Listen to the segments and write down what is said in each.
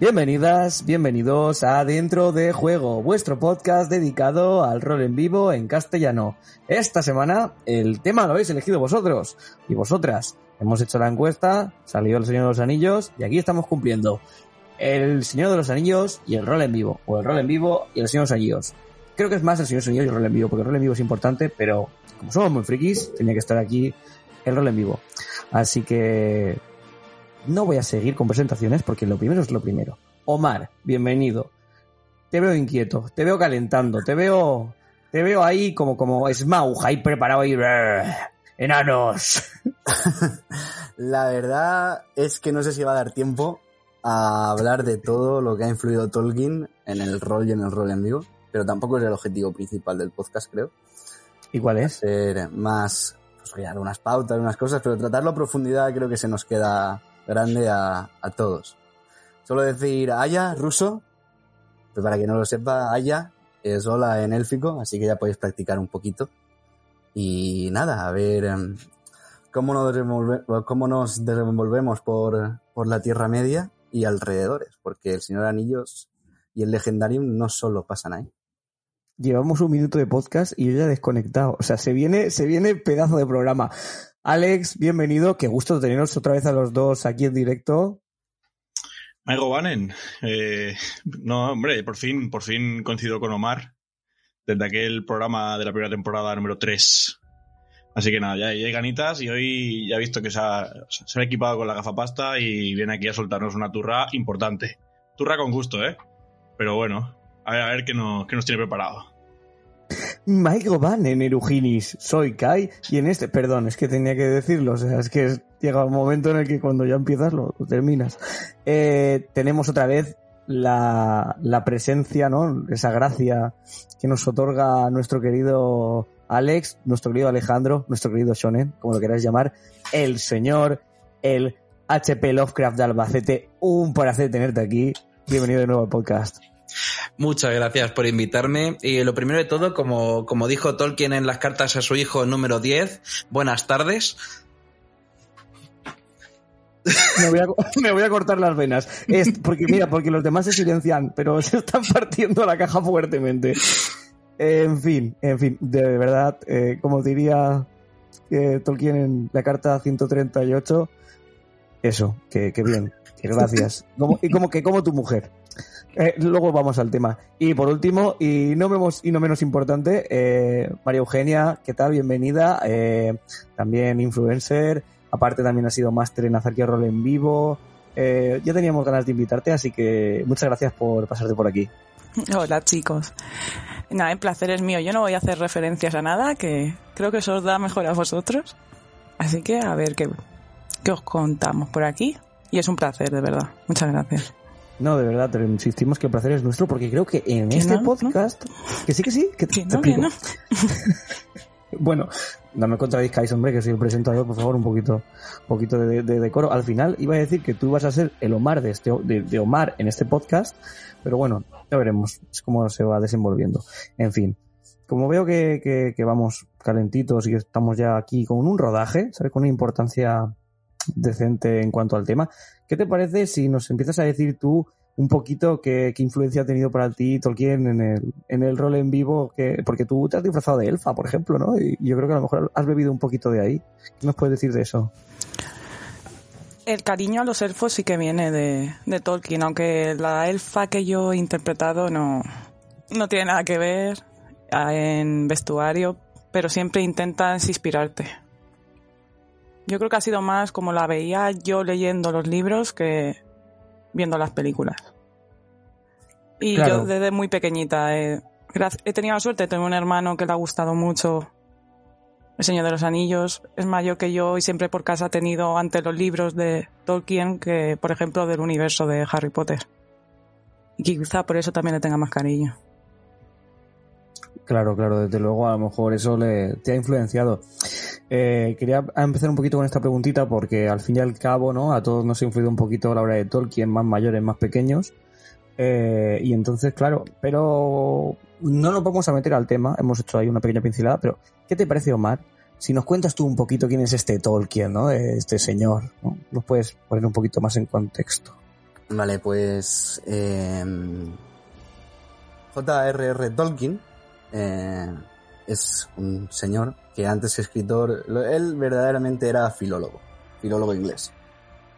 Bienvenidas, bienvenidos a Dentro de Juego, vuestro podcast dedicado al rol en vivo en castellano. Esta semana el tema lo habéis elegido vosotros y vosotras. Hemos hecho la encuesta, salió el Señor de los Anillos y aquí estamos cumpliendo. El Señor de los Anillos y el rol en vivo, o el rol en vivo y el Señor de los Anillos. Creo que es más el Señor de los Anillos y el rol en vivo, porque el rol en vivo es importante, pero como somos muy frikis, tenía que estar aquí el rol en vivo. Así que no voy a seguir con presentaciones porque lo primero es lo primero. Omar, bienvenido. Te veo inquieto, te veo calentando, te veo, te veo ahí como, como Smaug, ahí preparado ahí. Enanos. La verdad es que no sé si va a dar tiempo a hablar de todo lo que ha influido Tolkien en el rol y en el rol en vivo, pero tampoco es el objetivo principal del podcast, creo. ¿Y cuál es? Ser más, pues voy a dar unas pautas, unas cosas, pero tratarlo a profundidad creo que se nos queda grande a, a todos. Solo decir Aya, ruso, pues para quien no lo sepa, Aya es hola en élfico, así que ya podéis practicar un poquito. Y nada, a ver em, cómo nos, desenvolve- cómo nos desenvolvemos por, por la Tierra Media y alrededores, porque el Señor Anillos y el Legendarium no solo pasan ahí. Llevamos un minuto de podcast y yo ya desconectado. O sea, se viene, se viene pedazo de programa. Alex, bienvenido. Qué gusto teneros otra vez a los dos aquí en directo. Maigo Banen. Eh, no, hombre, por fin, por fin coincido con Omar desde aquel programa de la primera temporada número 3. Así que nada, ya, hay ganitas y hoy ya he visto que se ha, se ha equipado con la gafapasta y viene aquí a soltarnos una turra importante. Turra con gusto, ¿eh? Pero bueno, a ver, a ver qué nos, qué nos tiene preparado. Maigo Van en Eruginis. Soy Kai y en este, perdón, es que tenía que decirlo. O sea, es que llega un momento en el que cuando ya empiezas lo, lo terminas. Eh, tenemos otra vez la, la presencia, ¿no? Esa gracia que nos otorga nuestro querido Alex, nuestro querido Alejandro, nuestro querido Shonen, como lo queráis llamar, el señor, el HP Lovecraft de Albacete. Un placer tenerte aquí. Bienvenido de nuevo al podcast. Muchas gracias por invitarme. Y lo primero de todo, como, como dijo Tolkien en las cartas a su hijo número 10, buenas tardes. Me voy, a, cortar las venas. Porque, mira, porque los demás se silencian, pero se están partiendo la caja fuertemente. En fin, en fin, de verdad, eh, como diría eh, Tolkien en la carta 138, eso, que, que bien, que gracias. Y como que como tu mujer. Eh, luego vamos al tema. Y por último, y no menos, y no menos importante, eh, María Eugenia, ¿qué tal? Bienvenida. Eh, también influencer. Aparte también ha sido máster en Azarquia Rol en vivo. Ya teníamos ganas de invitarte, así que muchas gracias por pasarte por aquí. Hola chicos. Nada, el placer es mío. Yo no voy a hacer referencias a nada, que creo que eso os da mejor a vosotros. Así que a ver qué, qué os contamos por aquí. Y es un placer, de verdad. Muchas gracias. No, de verdad, te insistimos que el placer es nuestro porque creo que en Que este no, podcast... Que sí, que sí, que Que te no, explico. Bueno, no me contradizcáis, hombre, que soy el presentador, por favor, un poquito, un poquito de, de decoro. Al final iba a decir que tú ibas a ser el Omar de, este, de, de Omar en este podcast, pero bueno, ya veremos es cómo se va desenvolviendo. En fin, como veo que, que, que vamos calentitos y que estamos ya aquí con un rodaje, ¿sabes? Con una importancia decente en cuanto al tema, ¿qué te parece si nos empiezas a decir tú un poquito qué, influencia ha tenido para ti Tolkien en el, en el rol en vivo, que, porque tú te has disfrazado de elfa, por ejemplo, ¿no? Y yo creo que a lo mejor has bebido un poquito de ahí. ¿Qué nos puedes decir de eso? El cariño a los elfos sí que viene de, de Tolkien, aunque la elfa que yo he interpretado no, no tiene nada que ver en vestuario, pero siempre intentas inspirarte. Yo creo que ha sido más como la veía yo leyendo los libros que viendo las películas. Y Claro. yo desde muy pequeñita he, grac- he tenido la suerte tener un hermano que le ha gustado mucho El Señor de los Anillos. Es mayor que yo y siempre por casa ha tenido ante los libros de Tolkien que, por ejemplo, del universo de Harry Potter. Y quizá por eso también le tenga más cariño. Claro, claro, desde luego a lo mejor eso le, te ha influenciado. Eh, quería empezar un poquito con esta preguntita porque al fin y al cabo, ¿no? A todos nos ha influido un poquito la obra de Tolkien, más mayores, más pequeños. Eh, y entonces, claro, pero no nos vamos a meter al tema, hemos hecho ahí una pequeña pincelada, pero ¿qué te parece, Omar? Si nos cuentas tú un poquito quién es este Tolkien, ¿no? Este señor, ¿no? Nos puedes poner un poquito más en contexto. Vale, pues eh, J.R.R. Tolkien eh, es un señor que antes que escritor, él verdaderamente era filólogo, filólogo inglés,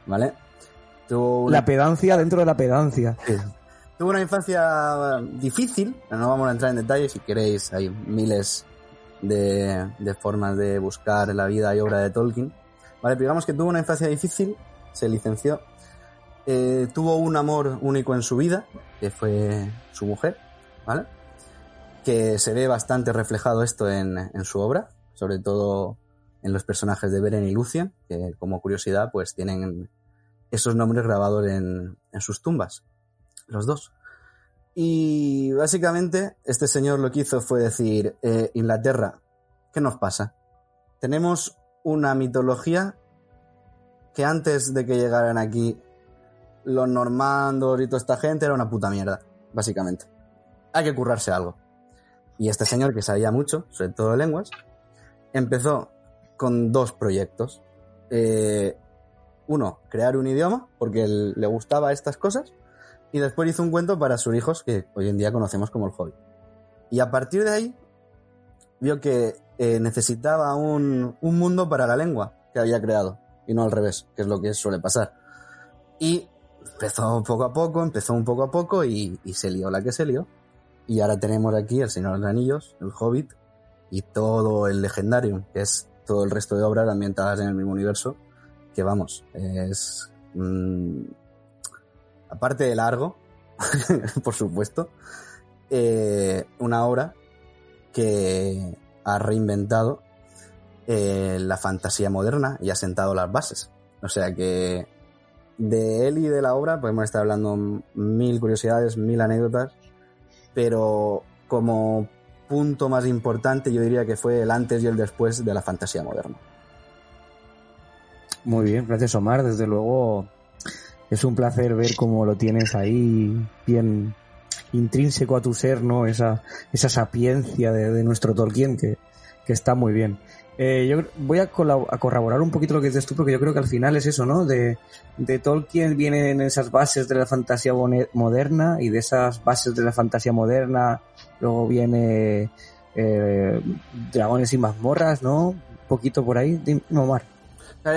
¿vale? Tuvo una, La pedancia dentro de la pedancia. Sí. Tuvo una infancia difícil, no vamos a entrar en detalles si queréis, hay miles de, de formas de buscar la vida y obra de Tolkien. Vale, pero digamos que tuvo una infancia difícil, se licenció, eh, tuvo un amor único en su vida, que fue su mujer, ¿vale? Que se ve bastante reflejado esto en, en su obra, sobre todo en los personajes de Beren y Luthien, que como curiosidad pues tienen esos nombres grabados en, en sus tumbas, los dos. Y básicamente este señor lo que hizo fue decir, eh, Inglaterra, ¿qué nos pasa? Tenemos una mitología que antes de que llegaran aquí los normandos y toda esta gente era una puta mierda, básicamente. Hay que currarse algo. Y este señor que sabía mucho, sobre todo de lenguas, empezó con dos proyectos. Eh, uno, crear un idioma, porque le gustaba estas cosas, y después hizo un cuento para sus hijos que hoy en día conocemos como el Hobbit. Y a partir de ahí vio que eh, necesitaba un, un mundo para la lengua que había creado, y no al revés, que es lo que suele pasar. Y empezó poco a poco, empezó un poco a poco, y, y se lió la que se lió. Y ahora tenemos aquí El Señor de los Anillos, El Hobbit, y todo el Legendarium, que es todo el resto de obras ambientadas en el mismo universo, que vamos, es... mm, aparte de largo, por supuesto, eh, una obra que ha reinventado eh, la fantasía moderna y ha sentado las bases. O sea que de él y de la obra podemos estar hablando mil curiosidades, mil anécdotas, pero como punto más importante yo diría que fue el antes y el después de la fantasía moderna. Muy bien, gracias Omar. Desde luego es un placer ver cómo lo tienes ahí bien intrínseco a tu ser, ¿no? Esa, esa sapiencia de, nuestro Tolkien que, que está muy bien. Eh, yo voy a, a corroborar un poquito lo que dices tú, porque yo creo que al final es eso, ¿no? De, de Tolkien vienen esas bases de la fantasía moderna y de esas bases de la fantasía moderna luego viene eh, Dragones y mazmorras, ¿no? Un poquito por ahí. Dime, Omar.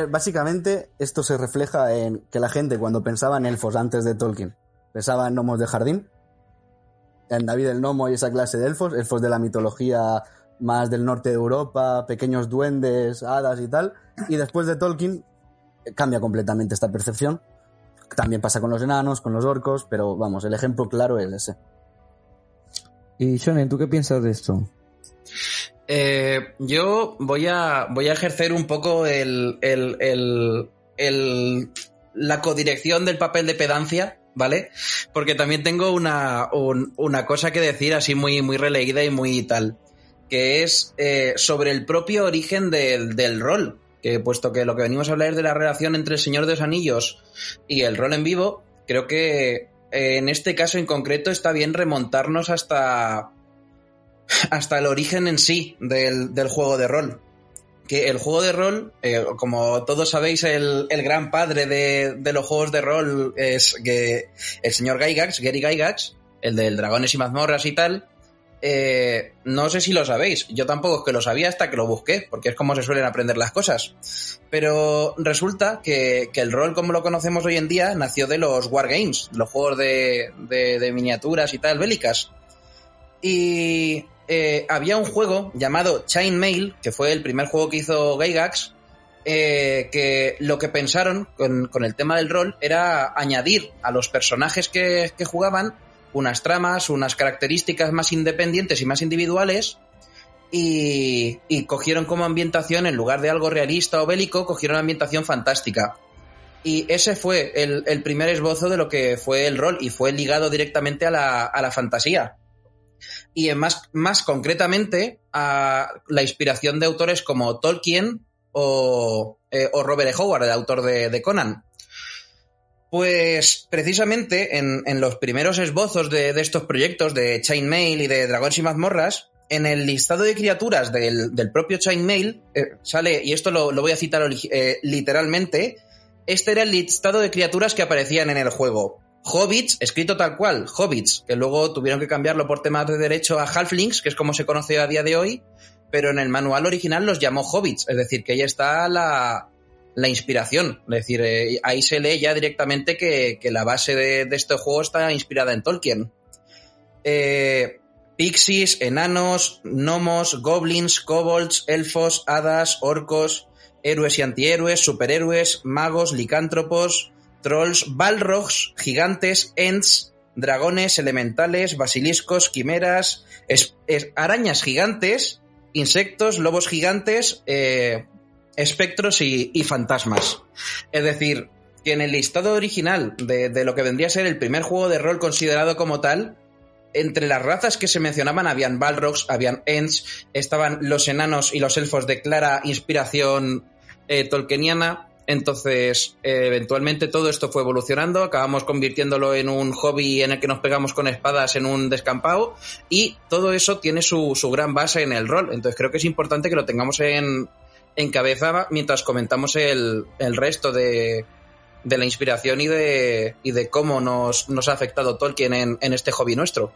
Básicamente, esto se refleja en que la gente cuando pensaba en elfos antes de Tolkien, pensaba en gnomos de jardín, en David el Gnomo y esa clase de elfos, elfos de la mitología más del norte de Europa, pequeños duendes, hadas y tal, y después de Tolkien eh, cambia completamente esta percepción. También pasa con los enanos, con los orcos, pero vamos, el ejemplo claro es ese. Y Shonen, ¿tú qué piensas de esto? Eh, yo voy a, voy a ejercer un poco el, el- el- el- la codirección del papel de pedancia, ¿vale? Porque también tengo una, un- una cosa que decir así muy, muy releída y muy tal, que es eh, sobre el propio origen del, del rol. Puesto que lo que venimos a hablar es de la relación entre el Señor de los Anillos y el rol en vivo, creo que eh, en este caso en concreto está bien remontarnos hasta, hasta el origen en sí del, del juego de rol. Que el juego de rol, eh, como todos sabéis, el, el gran padre de, de los juegos de rol es que el señor Gygax, Gary Gygax, el del Dragones y Mazmorras y tal. Eh, no sé si lo sabéis, yo tampoco es que lo sabía hasta que lo busqué, porque es como se suelen aprender las cosas. Pero resulta que, que el rol como lo conocemos hoy en día nació de los Wargames, los juegos de, de- miniaturas y tal, bélicas. Y eh, había un juego llamado Chainmail, que fue el primer juego que hizo Gygax, eh, que lo que pensaron con, el tema del rol era añadir a los personajes que jugaban unas tramas, unas características más independientes y más individuales. Y, y cogieron como ambientación, en lugar de algo realista o bélico, cogieron ambientación fantástica. Y ese fue el, el primer esbozo de lo que fue el rol y fue ligado directamente a la, a la fantasía y en más, más concretamente a la inspiración de autores como Tolkien o, eh, o Robert E. Howard, el autor de Conan. Pues precisamente en, en los primeros esbozos de, de estos proyectos de Chainmail y de Dragones y Mazmorras, en el listado de criaturas del, del propio Chainmail eh, sale, y esto lo, lo voy a citar eh, literalmente, este era el listado de criaturas que aparecían en el juego. Hobbits, escrito tal cual, Hobbits, que luego tuvieron que cambiarlo por temas de derecho a Halflings, que es como se conoce a día de hoy, pero en el manual original los llamó Hobbits, es decir, que ahí está la, la inspiración. Es decir, eh, ahí se lee ya directamente que, que la base de, de, este juego está inspirada en Tolkien. Eh, pixies, enanos, gnomos, goblins, kobolds, elfos, hadas, orcos, héroes y antihéroes, superhéroes, magos, licántropos, trolls, balrogs, gigantes, ents, dragones, elementales, basiliscos, quimeras, es, arañas gigantes, insectos, lobos gigantes, eh, espectros y, fantasmas. Es decir, que en el listado original de, de, lo que vendría a ser el primer juego de rol considerado como tal, entre las razas que se mencionaban habían Balrogs, habían Ents, estaban los enanos y los elfos de clara inspiración eh, tolkieniana. Entonces, eh, eventualmente todo esto fue evolucionando, acabamos convirtiéndolo en un hobby en el que nos pegamos con espadas en un descampado y todo eso tiene su, su gran base en el rol. Entonces creo que es importante que lo tengamos en, en cabeza mientras comentamos el, el resto de, de, la inspiración y de, y de cómo nos, nos ha afectado Tolkien en, este hobby nuestro.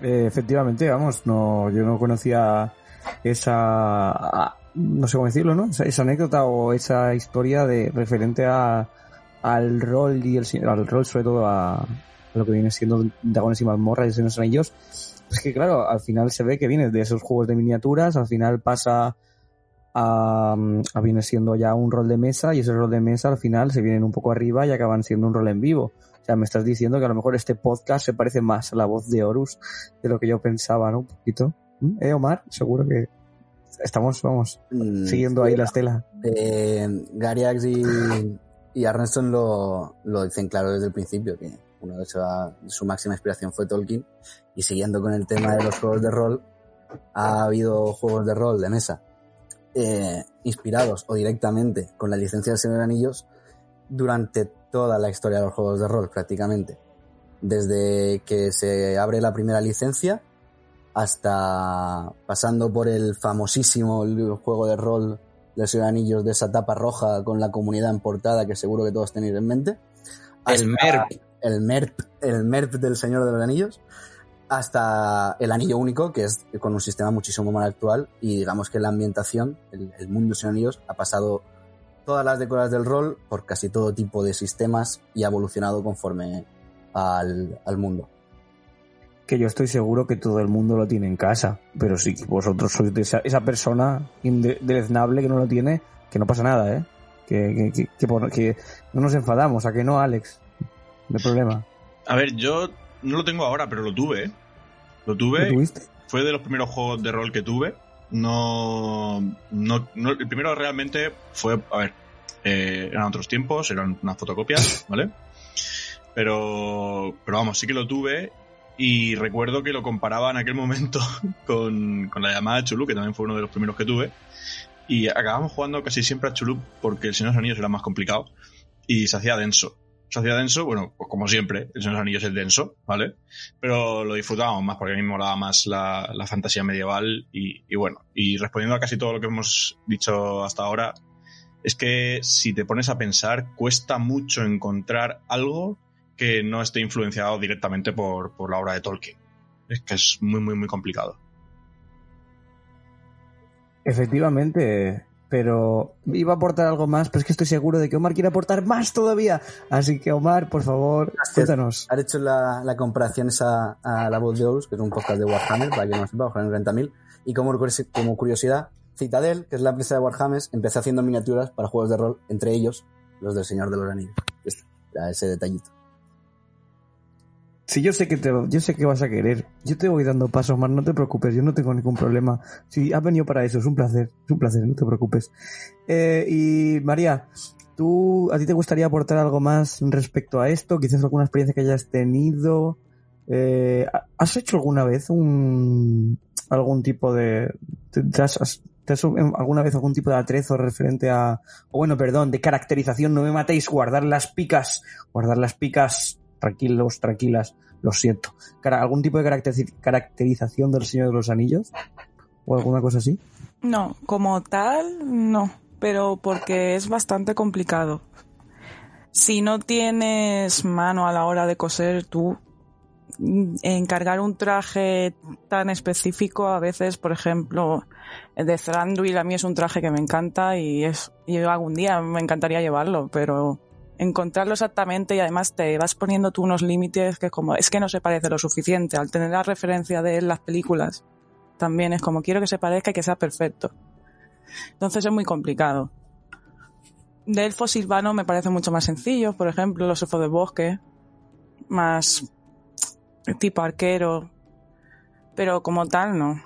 Eh, efectivamente, vamos, no, yo no conocía esa, no sé cómo decirlo, ¿no? Esa, anécdota o esa historia de referente a, al rol y el, al rol sobre todo a, lo que viene siendo Dragones y Mazmorras y los Anillos. Es que claro, al final se ve que viene de esos juegos de miniaturas, al final pasa a, a, viene siendo ya un rol de mesa y ese rol de mesa al final se vienen un poco arriba y acaban siendo un rol en vivo. O sea, me estás diciendo que a lo mejor este podcast se parece más a la voz de Horus de lo que yo pensaba, ¿no? Un poquito. ¿Eh, Omar? Seguro que estamos, vamos, mm, siguiendo ahí la estela. Eh, Gariax y, y Arneson lo, lo dicen claro desde el principio, que uno de hecho su máxima inspiración fue Tolkien. Y siguiendo con el tema de los juegos de rol, ha habido juegos de rol de mesa eh, inspirados o directamente con la licencia del Señor de Anillos durante toda la historia de los juegos de rol prácticamente. Desde que se abre la primera licencia hasta pasando por el famosísimo juego de rol del Señor de Anillos de esa tapa roja con la comunidad en portada que seguro que todos tenéis en mente. El MERP. El MERP, el MERP del Señor de los Anillos hasta el anillo único, que es con un sistema muchísimo más actual, y digamos que la ambientación, el, el mundo sin anillos, ha pasado todas las décadas del rol por casi todo tipo de sistemas y ha evolucionado conforme al, al, mundo. Que yo estoy seguro que todo el mundo lo tiene en casa, pero si vosotros sois esa, esa persona indeleznable que no lo tiene, que no pasa nada, ¿eh? Que, que, que no nos enfadamos, ¿a que no, Alex? No hay problema. A ver, yo no lo tengo ahora, pero lo tuve. ¿eh? Lo tuve. ¿Lo fue de los primeros juegos de rol que tuve. No, no, no el primero realmente fue, a ver, eh, eran otros tiempos, eran unas fotocopias, ¿vale? Pero, pero vamos, sí que lo tuve y recuerdo que lo comparaba en aquel momento con, con la llamada de Chulu, que también fue uno de los primeros que tuve. Y acabamos jugando casi siempre a Chulu porque el Señor de los Anillos era más complicado y se hacía denso hacía denso, bueno, pues como siempre, el Señor Anillos es denso, ¿vale? Pero lo disfrutábamos más porque a mí me molaba más la, la fantasía medieval y, y, bueno, y respondiendo a casi todo lo que hemos dicho hasta ahora, es que si te pones a pensar, cuesta mucho encontrar algo que no esté influenciado directamente por, por la obra de Tolkien. Es que es muy, muy, muy complicado. Efectivamente, pero iba a aportar algo más, pero es que estoy seguro de que Omar quiere aportar más todavía. Así que Omar, por favor, cuéntanos. Has hecho la, la comparación esa a la voz de Horus, que es un podcast de Warhammer, para que no sepa, Warhammer 30.000. Y como, como curiosidad, Citadel, que es la empresa de Warhammer, empezó haciendo miniaturas para juegos de rol, entre ellos los del Señor de los Anillos. Era ese detallito. Sí, yo sé que te, yo sé que vas a querer. Yo te voy dando pasos más, no te preocupes, yo no tengo ningún problema. Si has venido para eso, es un placer, es un placer, no te preocupes. Eh, y María, ¿tú, a ti te gustaría aportar algo más respecto a esto? Quizás alguna experiencia que hayas tenido. Eh, ¿Has hecho alguna vez un, algún tipo de, has, te has, alguna vez algún tipo de atrezo referente a, o bueno, perdón, de caracterización, no me matéis, guardar las picas, guardar las picas tranquilos, tranquilas, lo siento. ¿Algún tipo de caracterización del Señor de los Anillos? ¿O alguna cosa así? No, como tal, no, pero porque es bastante complicado. si no tienes mano a la hora de coser, tú mm, encargar un traje tan específico a veces, por ejemplo, el de Thranduil a mí es un traje que me encanta y es y algún día me encantaría llevarlo, pero encontrarlo exactamente y además te vas poniendo tú unos límites que como es que no se parece lo suficiente. Al tener la referencia de él las películas también es como quiero que se parezca y que sea perfecto. Entonces es muy complicado. De elfo silvano me parece mucho más sencillo por ejemplo los elfos de bosque más tipo arquero pero como tal no.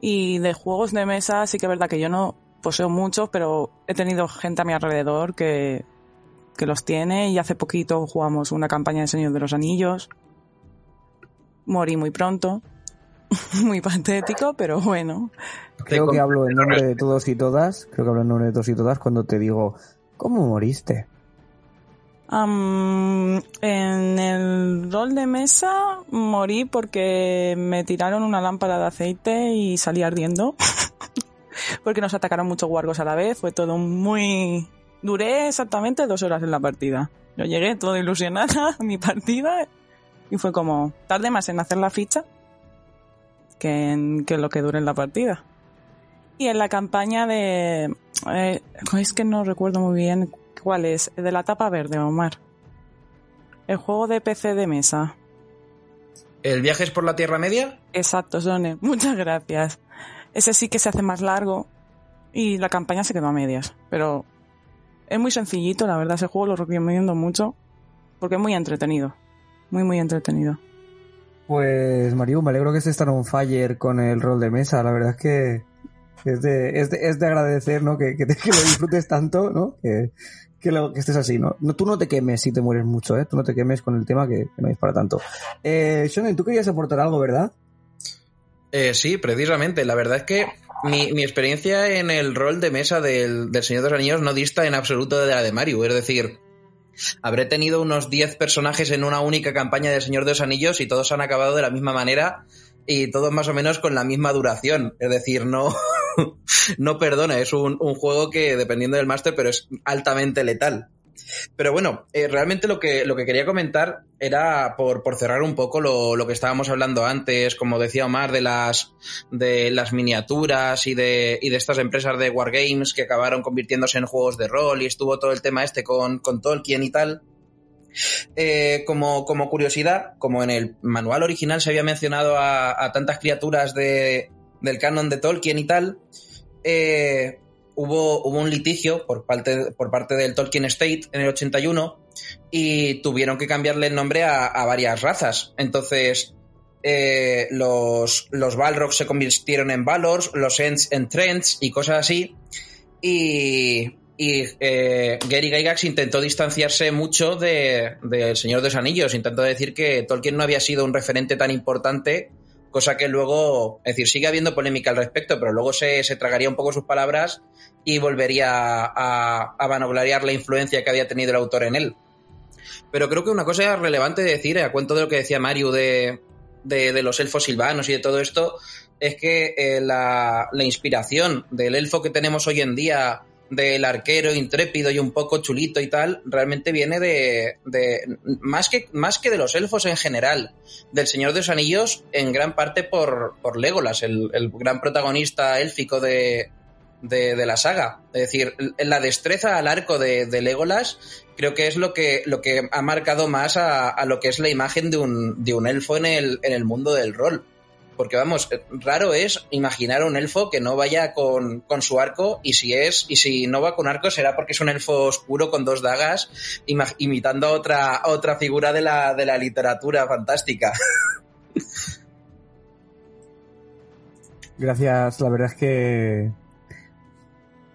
Y de juegos de mesa sí que es verdad que yo no poseo muchos pero he tenido gente a mi alrededor que que los tiene y hace poquito jugamos una campaña de Señor de los Anillos. Morí muy pronto. muy patético, pero bueno. Creo que hablo en nombre de todos y todas. Creo que hablo en nombre de todos y todas cuando te digo, ¿cómo moriste? Um, en el rol de mesa morí porque me tiraron una lámpara de aceite y salí ardiendo. porque nos atacaron muchos guargos a la vez. Fue todo muy Duré exactamente dos horas en la partida. Yo llegué todo ilusionada a mi partida y fue como, tarde más en hacer la ficha que en que lo que dure en la partida. Y en la campaña de... Eh, es que no recuerdo muy bien cuál es. De la tapa verde, Omar. El juego de PC de mesa. ¿El viaje es por la Tierra Media? Exacto, Sone. Muchas gracias. Ese sí que se hace más largo y la campaña se quedó a medias. Pero es muy sencillito, la verdad, ese juego lo recomiendo mucho porque es muy entretenido. Muy, muy entretenido. Pues, Mario, me alegro que estés tan on fire con el rol de mesa. La verdad es que es de, es de, es de agradecer, ¿no? Que, que, te, que, lo disfrutes tanto, ¿no? Que, que, lo, que estés así, ¿no? ¿no? Tú no te quemes si te mueres mucho, ¿eh? Tú no te quemes con el tema que, que no es para tanto. Eh, Shonen, tú querías aportar algo, ¿verdad? Eh, sí, precisamente. La verdad es que mi, experiencia en el rol de mesa del, del, Señor de los Anillos no dista en absoluto de la de Mario. Es decir, habré tenido unos 10 personajes en una única campaña del Señor de los Anillos y todos han acabado de la misma manera y todos más o menos con la misma duración. Es decir, no, no perdona, es un, un juego que dependiendo del máster, pero es altamente letal. Pero bueno, eh, realmente lo que, lo que quería comentar era por, por cerrar un poco lo, lo, que estábamos hablando antes, como decía Omar, de las, de las miniaturas y de, y de estas empresas de Wargames que acabaron convirtiéndose en juegos de rol y estuvo todo el tema este con, con Tolkien y tal. Eh, como, como, curiosidad, como en el manual original se había mencionado a, tantas criaturas de, del canon de Tolkien y tal, eh, hubo, un litigio por parte, del Tolkien State en el 81 y tuvieron que cambiarle el nombre a, varias razas. Entonces, eh, los, los Balrogs se convirtieron en Valors, los Ents en Trents y cosas así. Y, eh, Gary Gygax intentó distanciarse mucho de, de El Señor de los Anillos, intentó decir que Tolkien no había sido un referente tan importante cosa que luego, es decir, sigue habiendo polémica al respecto, pero luego se, se tragaría un poco sus palabras y volvería a, a vanagloriar la influencia que había tenido el autor en él. Pero creo que una cosa relevante de decir, a cuento de lo que decía Mario de, de, los elfos silvanos y de todo esto, es que eh, la, la, inspiración del elfo que tenemos hoy en día, del arquero intrépido y un poco chulito y tal, realmente viene de, de más, que, más que de los elfos en general, del Señor de los Anillos, en gran parte por, por Legolas, el, el gran protagonista élfico de, de, de, la saga. Es decir, la destreza al arco de, de, Legolas creo que es lo que, lo que ha marcado más a, a lo que es la imagen de un, de un elfo en el, en el mundo del rol. Porque vamos, raro es imaginar un elfo que no vaya con, con, su arco y si es, y si no va con arco será porque es un elfo oscuro con dos dagas imitando a otra, a otra figura de la, de la literatura fantástica. Gracias, la verdad es que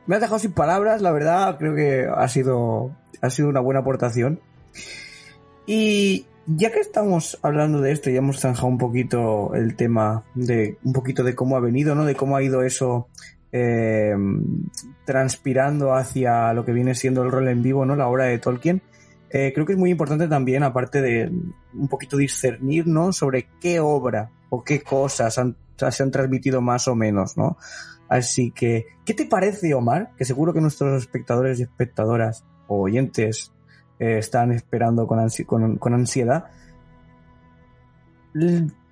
me has dejado sin palabras, la verdad, creo que ha sido, ha sido una buena aportación. Y ya que estamos hablando de esto, ya hemos zanjado un poquito el tema de, un poquito de cómo ha venido, ¿no? De cómo ha ido eso eh, transpirando hacia lo que viene siendo el rol en vivo, ¿no? La obra de Tolkien. Eh, creo que es muy importante también, aparte de un poquito discernir, ¿no? Sobre qué obra o qué cosas se han transmitido más o menos, ¿no? Así que, ¿qué te parece, Omar? Que seguro que nuestros espectadores y espectadoras o oyentes eh, están esperando con, ansi- con- con ansiedad.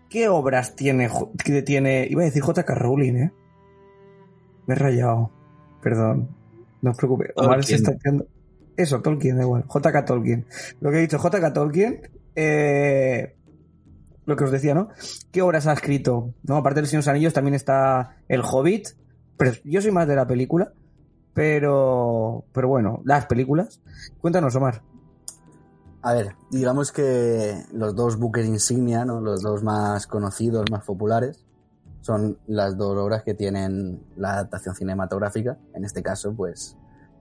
¿Qué obras tiene, que tiene, iba a decir J.K. Rowling, eh? Me he rayado, perdón, no os preocupéis. Omar se está haciendo... Eso, Tolkien, da igual, J.K. Tolkien. Lo que he dicho, J.K. Tolkien, eh, lo que os decía, ¿no? ¿Qué obras ha escrito? ¿No? Aparte de Los Señor de los Anillos también está El Hobbit, pero yo soy más de la película, pero, pero bueno, las películas. Cuéntanos, Omar. A ver, digamos que los dos buques insignia, ¿no? los dos más conocidos, más populares, son las dos obras que tienen la adaptación cinematográfica. En este caso, pues,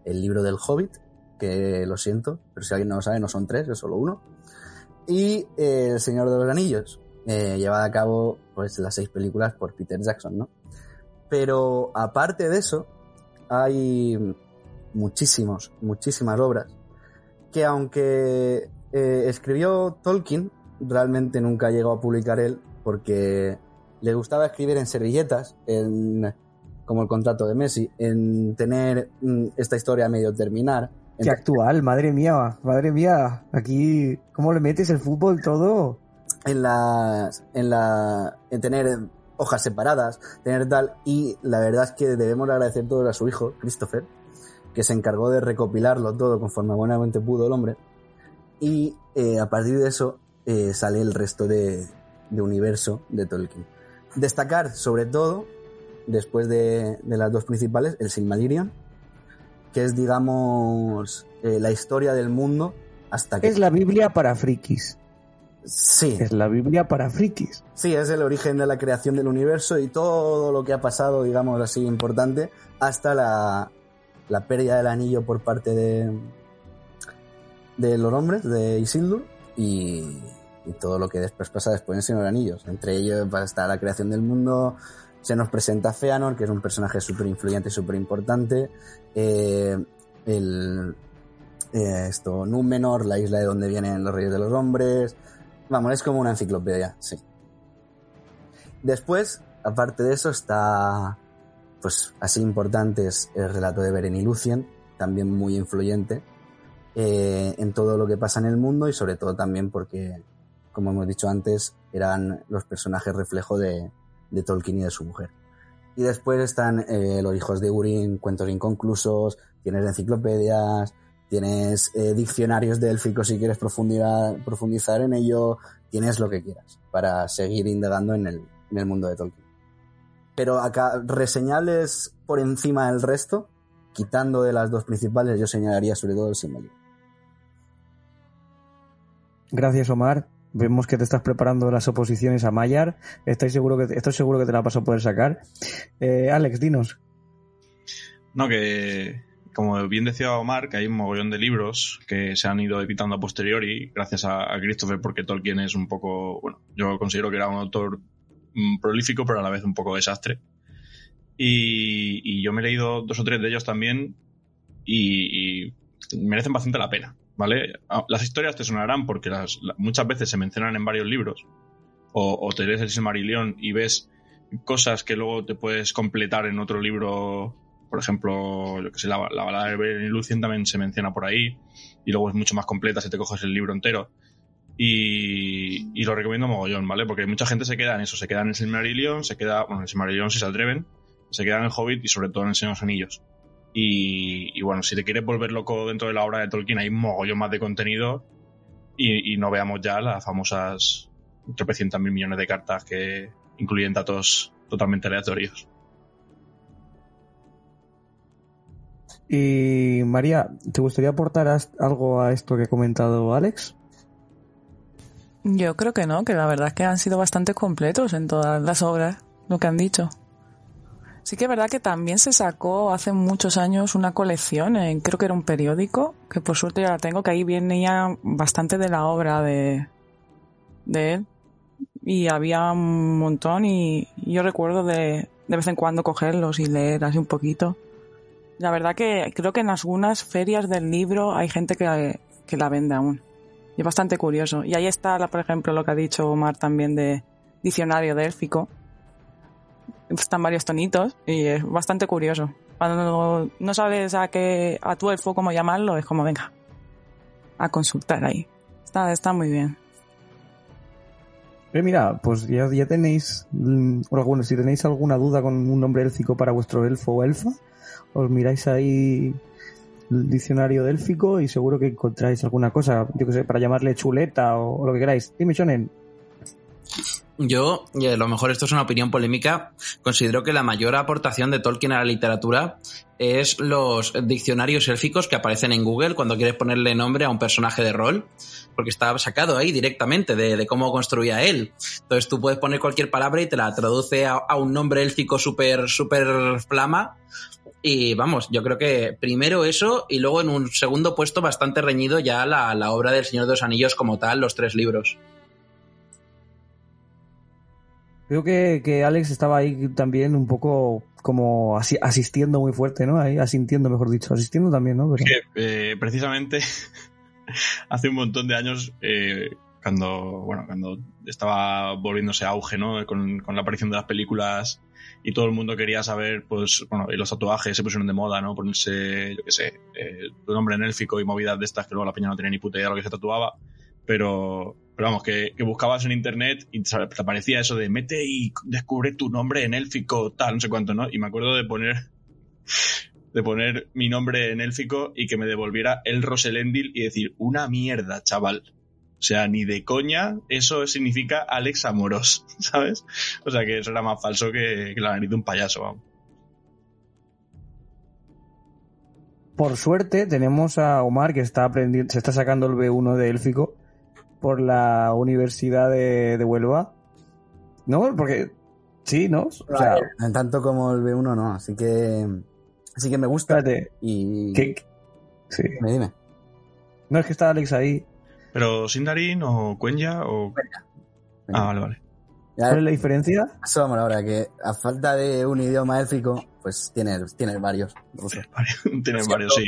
el libro del Hobbit, que lo siento, pero si alguien no lo sabe, no son tres, es solo uno. Y eh, El Señor de los Anillos, eh, llevada a cabo, pues, las seis películas por Peter Jackson, ¿no? Pero aparte de eso, hay muchísimos, muchísimas obras que aunque eh, escribió Tolkien, realmente nunca llegó a publicar él porque le gustaba escribir en servilletas, en, como el contrato de Messi, en tener mm, esta historia a medio terminar. Qué actual, madre mía, madre mía. Aquí, ¿cómo le metes el fútbol todo? en las en la en tener hojas separadas, tener tal y la verdad es que debemos agradecer todo a su hijo, Christopher, que se encargó de recopilarlo todo conforme buenamente pudo el hombre y eh, a partir de eso eh, sale el resto de, de universo de Tolkien. Destacar sobre todo, después de, de las dos principales, el Silmarillion, que es digamos eh, la historia del mundo hasta que... Es la Biblia para frikis. Sí, Es la Biblia para frikis. Sí, es el origen de la creación del universo y todo lo que ha pasado, digamos así, importante, hasta la, la pérdida del anillo por parte de, de los hombres, de Isildur, y, todo lo que después pasa después en Señor Anillos. Entre ellos va a estar la creación del mundo, se nos presenta Feanor, que es un personaje súper influyente y súper importante, eh, el, eh, esto, Númenor, la isla de donde vienen los reyes de los hombres, Vamos, es como una enciclopedia, sí. Después, aparte de eso, está, pues así importante es el relato de Beren y Lucien, también muy influyente eh, en todo lo que pasa en el mundo y sobre todo también porque, como hemos dicho antes, eran los personajes reflejo de, de Tolkien y de su mujer. Y después están eh, los hijos de Urin, cuentos inconclusos, tienes enciclopedias, tienes eh, diccionarios de si quieres profundizar, profundizar en ello, tienes lo que quieras para seguir indagando en el, en el mundo de Tolkien. Pero acá, reseñables por encima del resto, quitando de las dos principales, yo señalaría sobre todo el Silmarillion. Gracias, Omar. Vemos que te estás preparando las oposiciones a Mayar. Estoy seguro que, estoy seguro que te la vas a poder sacar. Eh, Alex, dinos. No, que como bien decía Omar, que hay un mogollón de libros que se han ido editando a posteriori gracias a, Christopher, porque Tolkien es un poco, bueno, yo considero que era un autor mm, prolífico, pero a la vez un poco desastre. Y, y yo me he leído dos o tres de ellos también y, y merecen bastante la pena, ¿vale? Ah, Las historias te sonarán porque las, la- muchas veces se mencionan en varios libros, o, te lees el Silmarillion y ves cosas que luego te puedes completar en otro libro por ejemplo, yo que sé, la, la balada de Beren y Lucien también se menciona por ahí, y luego es mucho más completa si te coges el libro entero. Y, lo recomiendo mogollón, ¿vale? Porque mucha gente se queda en eso, se queda en el Silmarillion, se queda, bueno, en el Silmarillion si se atreven, se queda en el Hobbit y sobre todo en el Señor Anillos. Y, y bueno, si te quieres volver loco dentro de la obra de Tolkien, hay mogollón más de contenido y, y no veamos ya las famosas tropecientas mil millones de cartas que incluyen datos totalmente aleatorios. Y María, ¿te gustaría aportar algo a esto que ha comentado Alex? Yo creo que no, que la verdad es que han sido bastante completos en todas las obras, lo que han dicho. Sí que es verdad que también se sacó hace muchos años una colección, en, creo que era un periódico, que por suerte ya la tengo, que ahí venía bastante de la obra de, de él. Y había un montón y, yo recuerdo de, de vez en cuando cogerlos y leer así un poquito. La verdad que creo que en algunas ferias del libro hay gente que, que la vende aún. Y es bastante curioso. Y ahí está, por ejemplo, lo que ha dicho Omar también de diccionario de élfico. Están varios tonitos y es bastante curioso. Cuando no, sabes a qué, a tu elfo cómo llamarlo, es como, venga, a consultar ahí. Está, está muy bien. Eh, mira, pues ya, ya tenéis, mm, o alguno, si tenéis alguna duda con un nombre élfico para vuestro elfo o elfa, os miráis ahí el diccionario élfico y seguro que encontráis alguna cosa, yo que sé, para llamarle chuleta o, o lo que queráis. Dime, Shonen. Yo, y a lo mejor esto es una opinión polémica, considero que la mayor aportación de Tolkien a la literatura es los diccionarios élficos que aparecen en Google cuando quieres ponerle nombre a un personaje de rol, porque está sacado ahí directamente de, cómo construía él. Entonces tú puedes poner cualquier palabra y te la traduce a, un nombre élfico súper, súper flama. Y vamos, yo creo que primero eso y luego en un segundo puesto bastante reñido ya la obra del Señor de los Anillos como tal, los tres libros. Creo que, que Alex estaba ahí también un poco como asi- asistiendo muy fuerte, ¿no? Ahí, asintiendo, mejor dicho. Asistiendo también, ¿no? Pero- eh, precisamente hace un montón de años, eh, cuando, bueno, cuando estaba volviéndose auge, ¿no? Con, con la aparición de las películas y todo el mundo quería saber, pues, bueno, y los tatuajes se pusieron de moda, ¿no? Ponerse, yo qué sé, eh, tu nombre en élfico y movidas de estas que luego la peña no tenía ni puta idea de lo que se tatuaba. Pero, pero vamos, que, que buscabas en internet y te aparecía eso de mete y descubre tu nombre en élfico, tal, no sé cuánto, ¿no? Y me acuerdo de poner de poner mi nombre en élfico y que me devolviera el Roselendil y decir, una mierda, chaval. O sea, ni de coña, eso significa Alex Amoros, ¿sabes? O sea que eso era más falso que, que la nariz de un payaso, vamos. Por suerte tenemos a Omar que está aprendiendo, se está sacando el B1 de élfico por la Universidad de, de Huelva. ¿No? Porque sí, ¿no? O sea, En tanto como el B1 no, así que así que me gusta espérate. y ¿qué- Sí. dime, dime. No es que está Alex ahí. Pero Sindarin o Cuenya o... Ah, vale, vale. ¿Cuál es la diferencia? eso vamos ahora, que a falta de un idioma élfico, pues tienes, tienes varios. rusos. Tienes varios, sí.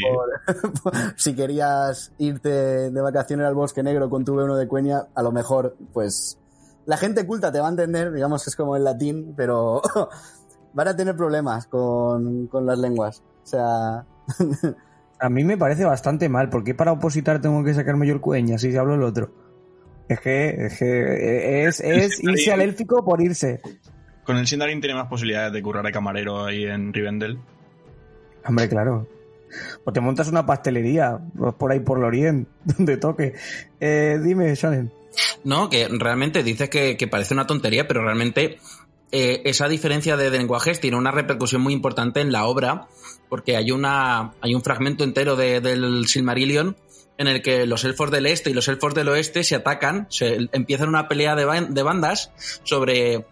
Por- si querías irte de vacaciones al Bosque Negro con tu B1 de Cuenya, a lo mejor, pues, la gente culta te va a entender, digamos que es como el latín, pero van a tener problemas con, con las lenguas. O sea, A mí me parece bastante mal. ¿Por qué para opositar tengo que sacarme yo el cueña si hablo el otro? Es que es, que es, es irse al élfico por irse. Con el Sindarin tiene más posibilidades de currar de camarero ahí en Rivendell. Hombre, claro. O te montas una pastelería por ahí por Lorient, donde toque. Eh, dime, Shonen. No, que realmente dices que, que parece una tontería, pero realmente eh, esa diferencia de, de lenguajes tiene una repercusión muy importante en la obra, porque hay una hay un fragmento entero de- del Silmarillion en el que los elfos del este y los elfos del oeste se atacan, se empiezan una pelea de bandas sobre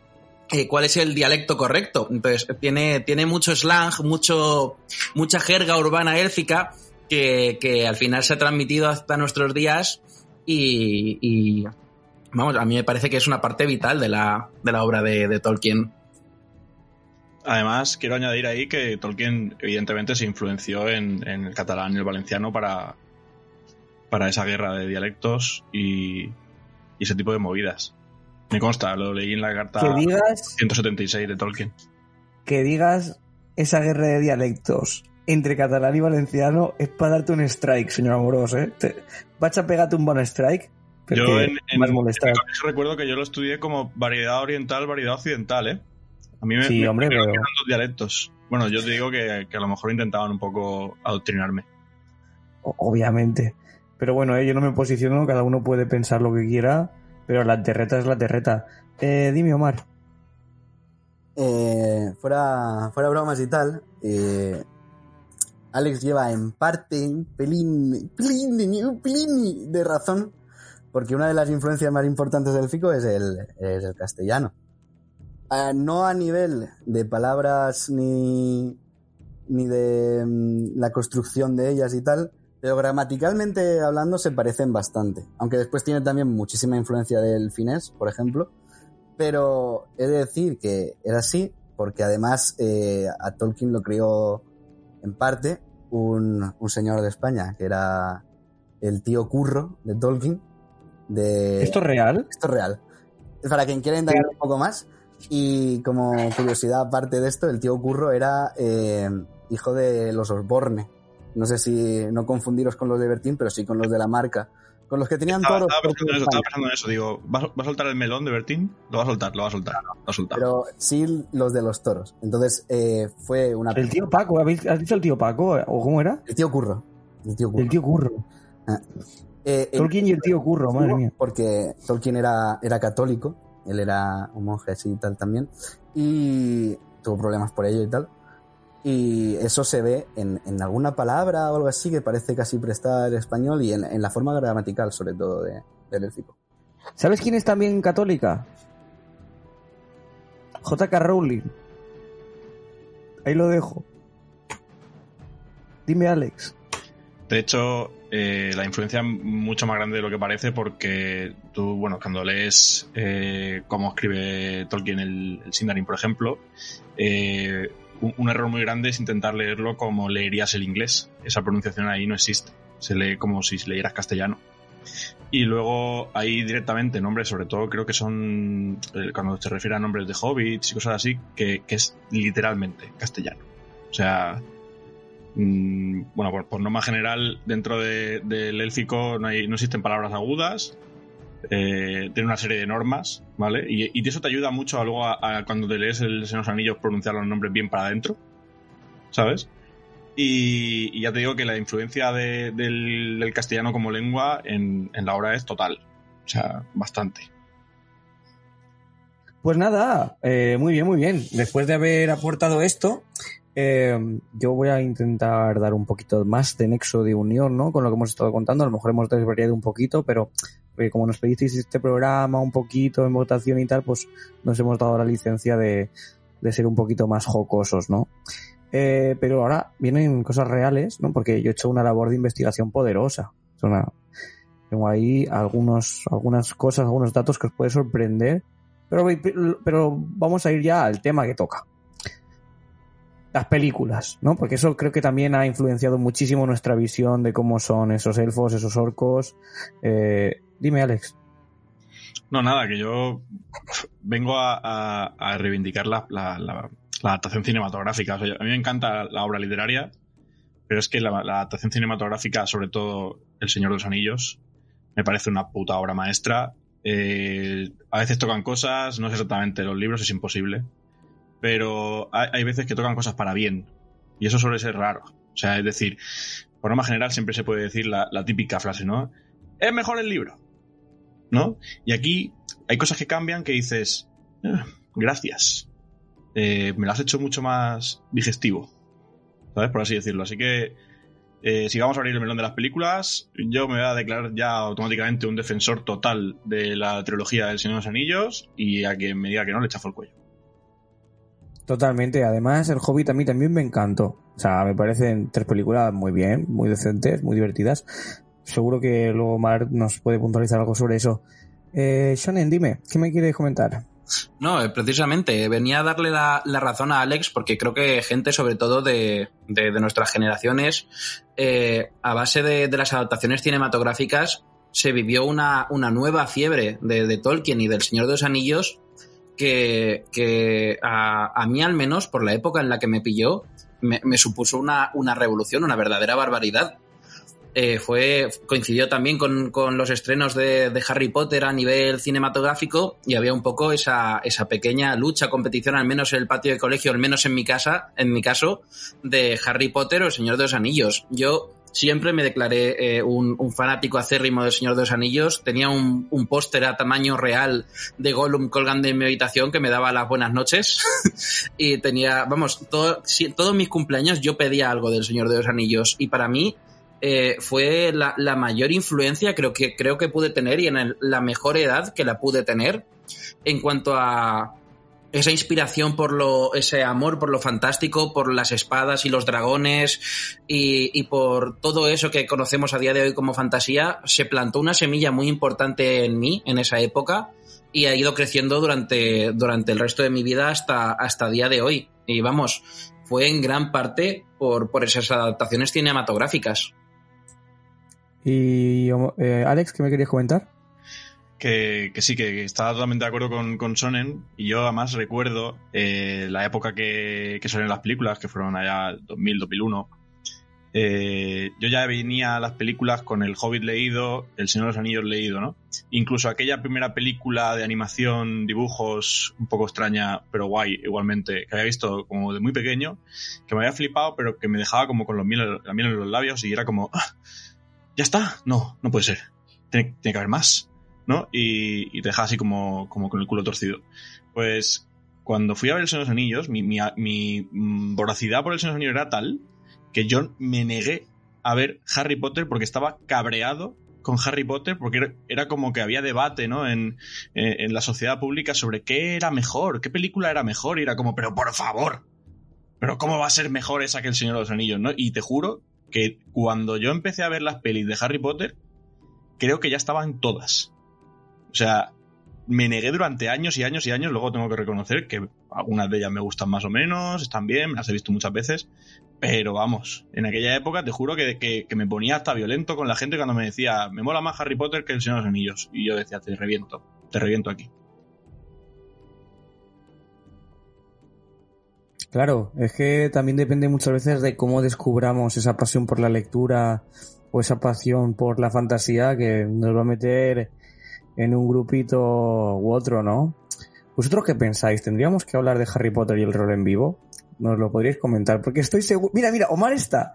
eh, cuál es el dialecto correcto. Entonces, tiene, tiene mucho slang, mucho, mucha jerga urbana élfica que, que al final se ha transmitido hasta nuestros días y, vamos, a mí me parece que es una parte vital de la, de la obra de, Tolkien. Además, quiero añadir ahí que Tolkien evidentemente se influenció en, en el catalán y el valenciano para, para esa guerra de dialectos y ese tipo de movidas. Me consta, lo leí en la carta Que digas, 176 de Tolkien. que digas esa guerra de dialectos entre catalán y valenciano es para darte un strike, señor Amorós, ¿eh? Te, vas a pegarte un buen strike. Yo en, en- en recuerdo que yo lo estudié como variedad oriental, variedad occidental, ¿eh? A mí me, Sí, me- hombre, pero- dos dialectos. Bueno, yo te digo que, que a lo mejor intentaban un poco adoctrinarme. Obviamente. Pero bueno, eh, yo no me posiciono, cada uno puede pensar lo que quiera, pero la terreta es la terreta. Eh, dime, Omar. eh, fuera, fuera bromas y tal, eh, Alex lleva en parte un pelín, pelín, un pelín de razón, porque una de las influencias más importantes del FICO es el, es el castellano. Ah, no a nivel de palabras ni, ni de mm, la construcción de ellas y tal, pero gramaticalmente hablando se parecen bastante. Aunque después tiene también muchísima influencia del finés, por ejemplo. Pero he de decir que era así, porque además eh, a Tolkien lo crió en parte un, un señor de España, que era el tío Curro de Tolkien. De... ¿Esto es real? Esto es real. Para quien quiera indagar un poco más, y como curiosidad aparte de esto, el tío Curro era eh, hijo de los Osborne, No sé si no confundiros con los de Bertín, pero sí con los de la marca. Con los que tenían Estaba, toros. estaba pensando en eso, estaba pensando en eso. Digo, ¿va, va a soltar el melón de Bertín? Lo va a soltar, lo va a soltar. Lo va a soltar. Pero sí los de los toros. Entonces eh, fue una. El tío Paco, ¿habéis- ¿has dicho el tío Paco? ¿O cómo era? El tío Curro. El tío Curro. El tío Curro. Eh, el- Tolkien y el tío Curro, madre mía. Porque Tolkien era, era católico, él era un monje así y tal también, y tuvo problemas por ello y tal. Y eso se ve en, en alguna palabra o algo así que parece casi prestar español y en, en la forma gramatical, sobre todo, de, del élfico. ¿Sabes quién es también católica? J.K. Rowling. Ahí lo dejo. Dime, Alex. De hecho, eh, la influencia es mucho más grande de lo que parece porque tú, bueno, cuando lees eh, cómo escribe Tolkien el, el Sindarin, por ejemplo, eh, un, error muy grande es intentar leerlo como leerías el inglés. Esa pronunciación ahí no existe. Se lee como si leyeras castellano. Y luego ahí directamente nombres, sobre todo creo que son, eh, cuando se refiere a nombres de hobbits y cosas así, que, que es literalmente castellano. O sea, mm, bueno, por, por norma general, dentro de- del élfico no, hay, no existen palabras agudas, eh, tiene una serie de normas, ¿vale? Y, y eso te ayuda mucho a luego cuando te lees el Señor de los Anillos pronunciar los nombres bien para adentro, ¿sabes? Y, ya te digo que la influencia de- del, castellano como lengua en, en la obra es total, o sea, bastante. Pues nada, eh, muy bien, muy bien. Después de haber aportado esto, eh, yo voy a intentar dar un poquito más de nexo de unión, ¿no? Con lo que hemos estado contando. A lo mejor hemos desvariado un poquito, pero eh, como nos pedisteis este programa un poquito en votación y tal, pues nos hemos dado la licencia de, de ser un poquito más jocosos, ¿no? Eh, pero ahora vienen cosas reales, ¿no? Porque yo he hecho una labor de investigación poderosa. Tengo ahí algunos, algunas cosas, algunos datos que os puede sorprender. Pero, pero vamos a ir ya al tema que toca. Las películas, ¿no? Porque eso creo que también ha influenciado muchísimo nuestra visión de cómo son esos elfos, esos orcos. Eh, dime, Alex. No, nada, que yo vengo a, reivindicar la, adaptación cinematográfica. O sea, a mí me encanta la obra literaria, pero es que la, adaptación cinematográfica, sobre todo El Señor de los Anillos, me parece una puta obra maestra. Eh, a veces tocan cosas, no sé exactamente, los libros es imposible, pero hay, hay veces que tocan cosas para bien, y eso suele ser raro. O sea, es decir, por norma general siempre se puede decir la, la típica frase, ¿no? Es mejor el libro, ¿no? Y aquí hay cosas que cambian que dices, "Ah, gracias. Eh, me lo has hecho mucho más digestivo. ¿Sabes? Por así decirlo. Así que, eh, si vamos a abrir el melón de las películas, yo me voy a declarar ya automáticamente un defensor total de la trilogía del Señor de los Anillos y a quien me diga que no le chafo el cuello. Totalmente. Además, el Hobbit a mí también me encantó. O sea, me parecen tres películas muy bien, muy decentes, muy divertidas. Seguro que luego Mar nos puede puntualizar algo sobre eso. Eh, Shonen, dime, ¿qué me quieres comentar? No, eh, precisamente, venía a darle la, la razón a Alex porque creo que gente, sobre todo de, de- nuestras generaciones, eh, a base de, de las adaptaciones cinematográficas, se vivió una, una nueva fiebre de, de Tolkien y del Señor de los Anillos que, que a, a mí al menos, por la época en la que me pilló, me, me supuso una, una revolución, una verdadera barbaridad. Eh, fue coincidió también con, con los estrenos de, de Harry Potter a nivel cinematográfico y había un poco esa, esa pequeña lucha, competición, al menos en el patio de colegio, al menos en mi casa, en mi caso, de Harry Potter o El Señor de los Anillos. Yo siempre me declaré eh, un, un fanático acérrimo del Señor de los Anillos. Tenía un, un póster a tamaño real de Gollum colgando en mi habitación que me daba las buenas noches. y tenía, vamos, todo, todos mis cumpleaños yo pedía algo del Señor de los Anillos. Y para mí eh, fue la, mayor influencia creo que, creo que pude tener y en la mejor edad que la pude tener en cuanto a esa inspiración por lo, ese amor por lo fantástico, por las espadas y los dragones y, y por todo eso que conocemos a día de hoy como fantasía, se plantó una semilla muy importante en mí en esa época y ha ido creciendo durante, durante el resto de mi vida hasta, hasta día de hoy. Y vamos, fue en gran parte por, por esas adaptaciones cinematográficas. Y eh, Alex, ¿qué me querías comentar? Que, que sí, que estaba totalmente de acuerdo con, con Sonen. Y yo además recuerdo eh, la época que, que salieron las películas, que fueron allá 2000, 2001. eh, yo ya venía a las películas con El Hobbit leído, El Señor de los Anillos leído, ¿no? Incluso aquella primera película de animación, dibujos, un poco extraña, pero guay, igualmente, que había visto como de muy pequeño, que me había flipado, pero que me dejaba como con los miel, la miel en los labios y era como, "Ah, ¿ya está? No, no puede ser. Tiene, que haber más, ¿no? Y, te dejaba así como, como con el culo torcido. Pues cuando fui a ver El Señor de los Anillos, mi, voracidad por El Señor de los Anillos era tal que yo me negué a ver Harry Potter porque estaba cabreado con Harry Potter porque era, como que había debate ¿no? en, en, en la sociedad pública sobre qué era mejor, qué película era mejor y era como, pero por favor, pero ¿cómo va a ser mejor esa que El Señor de los Anillos? ¿no? Y te juro que cuando yo empecé a ver las pelis de Harry Potter, creo que ya estaban todas. O sea, me negué durante años y años y años, luego tengo que reconocer que algunas de ellas me gustan más o menos, están bien, las he visto muchas veces, pero vamos, en aquella época te juro que, que, que, me ponía hasta violento con la gente cuando me decía, me mola más Harry Potter que el Señor de los Anillos. Y yo decía, te reviento, te reviento aquí. Claro, es que también depende muchas veces de cómo descubramos esa pasión por la lectura o esa pasión por la fantasía que nos va a meter en un grupito u otro, ¿no? ¿Vosotros qué pensáis? ¿Tendríamos que hablar de Harry Potter y el rol en vivo? Nos lo podríais comentar, porque estoy seguro... Mira, mira, Omar está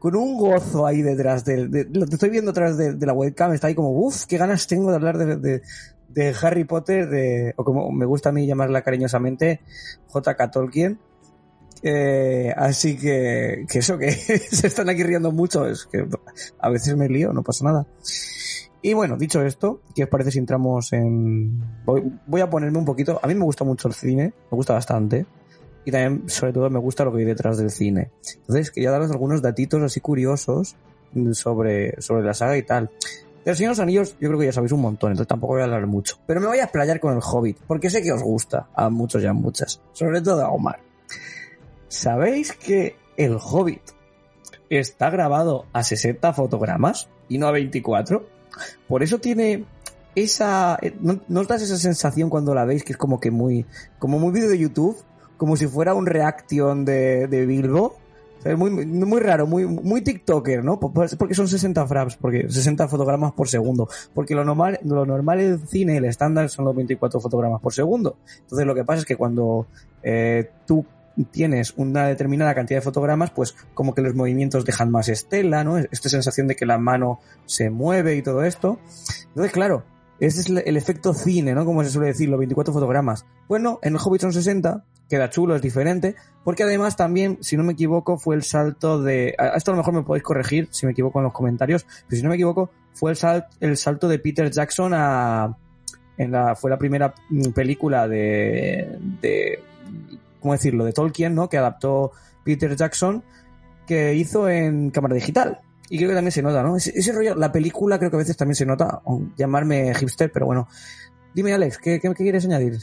con un gozo ahí detrás de... de lo estoy viendo detrás de, la webcam, está ahí como, uff, qué ganas tengo de hablar de, de, de Harry Potter, de, o como me gusta a mí llamarla cariñosamente, J.K. Tolkien. Eh, así que, que eso, que se están aquí riendo mucho, es que a veces me lío, no pasa nada. Y bueno, dicho esto, ¿qué os parece si entramos en... Voy, a ponerme un poquito... A mí me gusta mucho el cine, me gusta bastante. Y también, sobre todo, me gusta lo que hay detrás del cine. Entonces, quería daros algunos datitos así curiosos sobre, sobre la saga y tal. De los Señor los Anillos, yo creo que ya sabéis un montón, entonces tampoco voy a hablar mucho. Pero me voy a explayar con el Hobbit, porque sé que os gusta, a muchos y a muchas. Sobre todo a Omar. ¿Sabéis que el Hobbit está grabado a 60 fotogramas y no a 24? Por eso tiene esa. ¿No, ¿No, os das esa sensación cuando la veis que es como que muy. como muy vídeo de YouTube? Como si fuera un reaction de, de Bilbo. Es muy, muy raro, muy, muy TikToker, ¿no? Porque son 60 frames, porque 60 fotogramas por segundo. Porque lo normal, lo normal en cine, el estándar, son los 24 fotogramas por segundo. Entonces lo que pasa es que cuando eh, tú tienes una determinada cantidad de fotogramas, pues como que los movimientos dejan más estela, ¿no? Esta sensación de que la mano se mueve y todo esto. Entonces, claro, ese es el efecto cine, ¿no? Como se suele decir, los 24 fotogramas. Bueno, en el Hobbit son 60, queda chulo, es diferente, porque además también, si no me equivoco, fue el salto de... A esto a lo mejor me podéis corregir si me equivoco en los comentarios, pero si no me equivoco, fue el, sal... el salto de Peter Jackson a... En la, fue la primera película de, de ¿cómo decirlo?, de Tolkien, ¿no? Que adaptó Peter Jackson, que hizo en cámara digital. Y creo que también se nota, ¿no? Ese, rollo, la película creo que a veces también se nota, llamarme hipster, pero bueno. Dime, Alex, ¿qué, qué, qué quieres añadir?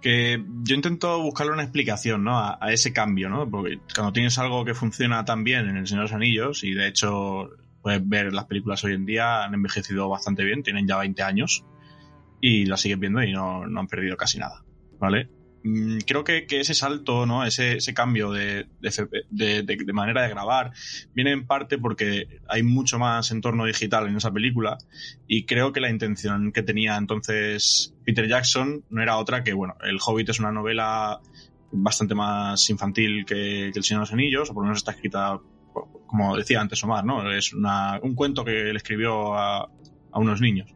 que yo intento buscarle una explicación ¿no? A, a, ese cambio, ¿no? Porque cuando tienes algo que funciona tan bien en El Señor de los Anillos, y de hecho puedes ver las películas hoy en día, han envejecido bastante bien, tienen ya 20 años, y las sigues viendo y no, no han perdido casi nada, ¿vale? Creo que, ese salto, ¿no? ese, ese cambio de, de, manera de grabar, viene en parte porque hay mucho más entorno digital en esa película y creo que la intención que tenía entonces Peter Jackson no era otra que, bueno, El Hobbit es una novela bastante más infantil que, El Señor de los Anillos, o por lo menos está escrita, como decía antes Omar, ¿no? Es una, un cuento que le escribió a unos niños.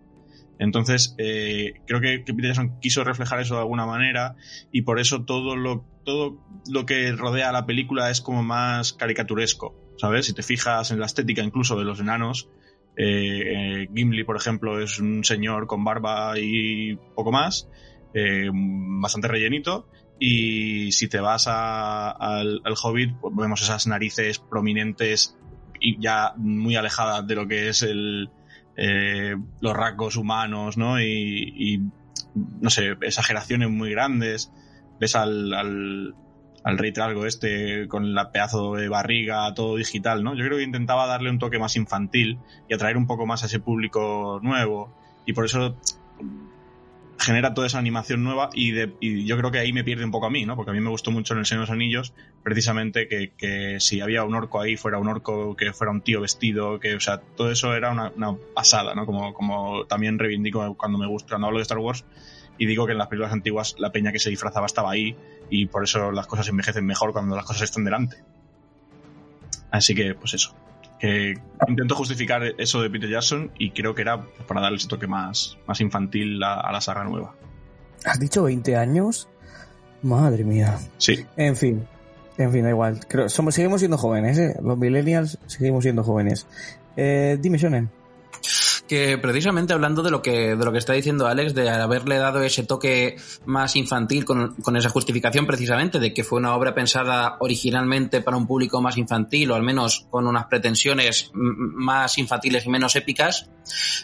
Entonces, eh, creo que, que, Peter Jackson quiso reflejar eso de alguna manera y por eso todo lo, todo lo que rodea la película es como más caricaturesco, ¿sabes? Si te fijas en la estética incluso de los enanos, eh, eh, Gimli, por ejemplo, es un señor con barba y poco más, eh, bastante rellenito, y si te vas a, al, al Hobbit, pues vemos esas narices prominentes y ya muy alejadas de lo que es el, eh, los rasgos humanos, ¿no? Y, y, no sé, exageraciones muy grandes. Ves al, al, al rey trasgo este con la pedazo de barriga, todo digital, ¿no? Yo creo que intentaba darle un toque más infantil y atraer un poco más a ese público nuevo. Y por eso genera toda esa animación nueva y, de, y yo creo que ahí me pierde un poco a mí, ¿no? Porque a mí me gustó mucho en El Señor de los Anillos precisamente que, si había un orco ahí, fuera un orco, que fuera un tío vestido, que, o sea, todo eso era una, una pasada, ¿no? Como, como también reivindico cuando me gusta, cuando hablo de Star Wars y digo que en las películas antiguas la peña que se disfrazaba estaba ahí y por eso las cosas envejecen mejor cuando las cosas están delante. Así que, pues eso. Que intento justificar eso de Peter Jackson y creo que era para darle ese toque más, más infantil a, a la saga nueva. ¿Has dicho 20 años? Madre mía. Sí. En fin. En fin, da igual. Creo, somos, seguimos siendo jóvenes, ¿eh? Los millennials seguimos siendo jóvenes. Eh, dime, Shonen. Que precisamente hablando de lo que de lo que está diciendo Alex de haberle dado ese toque más infantil con, con, esa justificación precisamente de que fue una obra pensada originalmente para un público más infantil o al menos con unas pretensiones más infantiles y menos épicas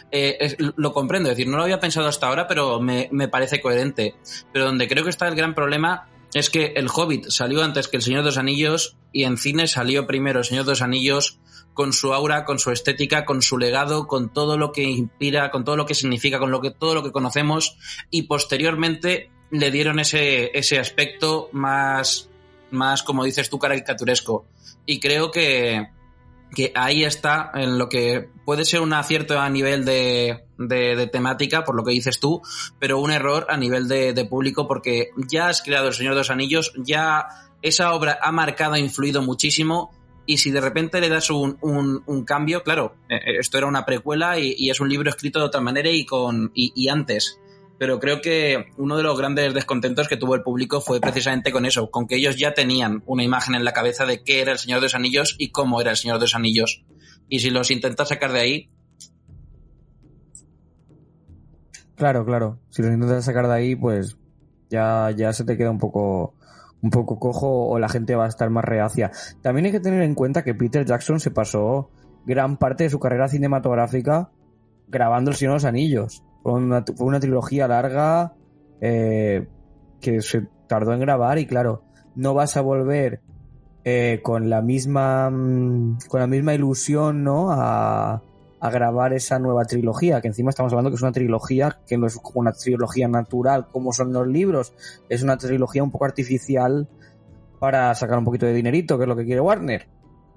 eh, lo comprendo. Es decir no lo había pensado hasta ahora pero me, me parece coherente. Pero donde creo que está el gran problema es que el Hobbit salió antes que el Señor de los Anillos y en cine salió primero el Señor de los Anillos con su aura, con su estética, con su legado, con todo lo que inspira, con todo lo que significa, con lo que, todo lo que conocemos, y posteriormente le dieron ese, ese aspecto más, más, como dices tú, caricaturesco. Y creo que, que ahí está en lo que puede ser un acierto a nivel de, de, de temática, por lo que dices tú, pero un error a nivel de, de, público, porque ya has creado El Señor de los Anillos, ya esa obra ha marcado, influido muchísimo, y si de repente le das un, un, cambio, claro, esto era una precuela y, y, es un libro escrito de otra manera y, con, y, y, antes. Pero creo que uno de los grandes descontentos que tuvo el público fue precisamente con eso, con que ellos ya tenían una imagen en la cabeza de qué era el Señor de los Anillos y cómo era el Señor de los Anillos. Y si los intentas sacar de ahí... Claro, claro. Si los intentas sacar de ahí, pues ya, ya se te queda un poco un poco cojo o la gente va a estar más reacia. También hay que tener en cuenta que Peter Jackson se pasó gran parte de su carrera cinematográfica grabando El Señor de los Anillos. Fue una, fue una trilogía larga eh, que se tardó en grabar y claro, no vas a volver eh, con la misma con la misma ilusión, ¿no? A, a grabar esa nueva trilogía, que encima estamos hablando que es una trilogía que no es como una trilogía natural como son los libros, es una trilogía un poco artificial para sacar un poquito de dinerito, que es lo que quiere Warner.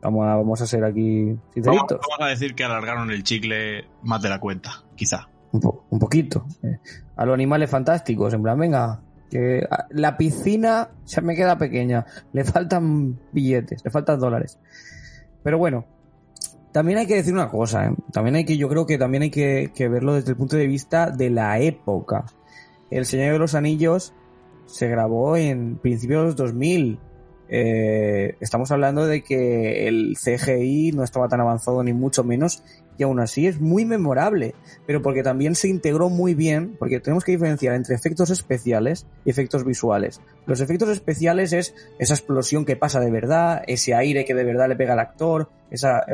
Vamos a, vamos a ser aquí sinceritos. Vamos, vamos, a decir que alargaron el chicle más de la cuenta, quizá. Un, po un poquito. A los animales fantásticos, en plan, venga, que la piscina se me queda pequeña, le faltan billetes, le faltan dólares. Pero bueno, también hay que decir una cosa, ¿eh? también hay que, yo creo que también hay que, verlo desde el punto de vista de la época. El Señor de los Anillos se grabó en principios de los 2000. Eh, estamos hablando de que el CGI no estaba tan avanzado ni mucho menos y aún así es muy memorable, pero porque también se integró muy bien, porque tenemos que diferenciar entre efectos especiales y efectos visuales. Los efectos especiales es esa explosión que pasa de verdad, ese aire que de verdad le pega al actor, esa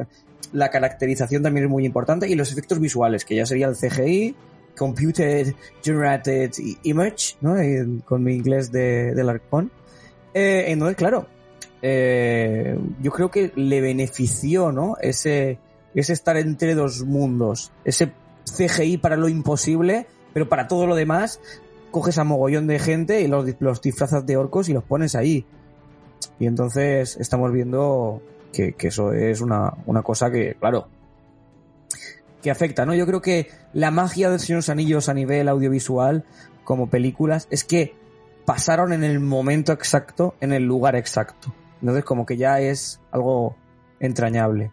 la caracterización también es muy importante y los efectos visuales, que ya sería el CGI, Computer Generated Image, ¿no? con mi inglés de, del. Eh, entonces, claro, eh, yo creo que le benefició, ¿no? Ese, ese estar entre dos mundos, ese CGI para lo imposible, pero para todo lo demás, coges a mogollón de gente y los, los disfrazas de orcos y los pones ahí. Y entonces estamos viendo que, eso es una, una, cosa que, claro, que afecta, ¿no? Yo creo que la magia del Señor de los Anillos a nivel audiovisual, como películas, es que pasaron en el momento exacto, en el lugar exacto. Entonces, como que ya es algo entrañable.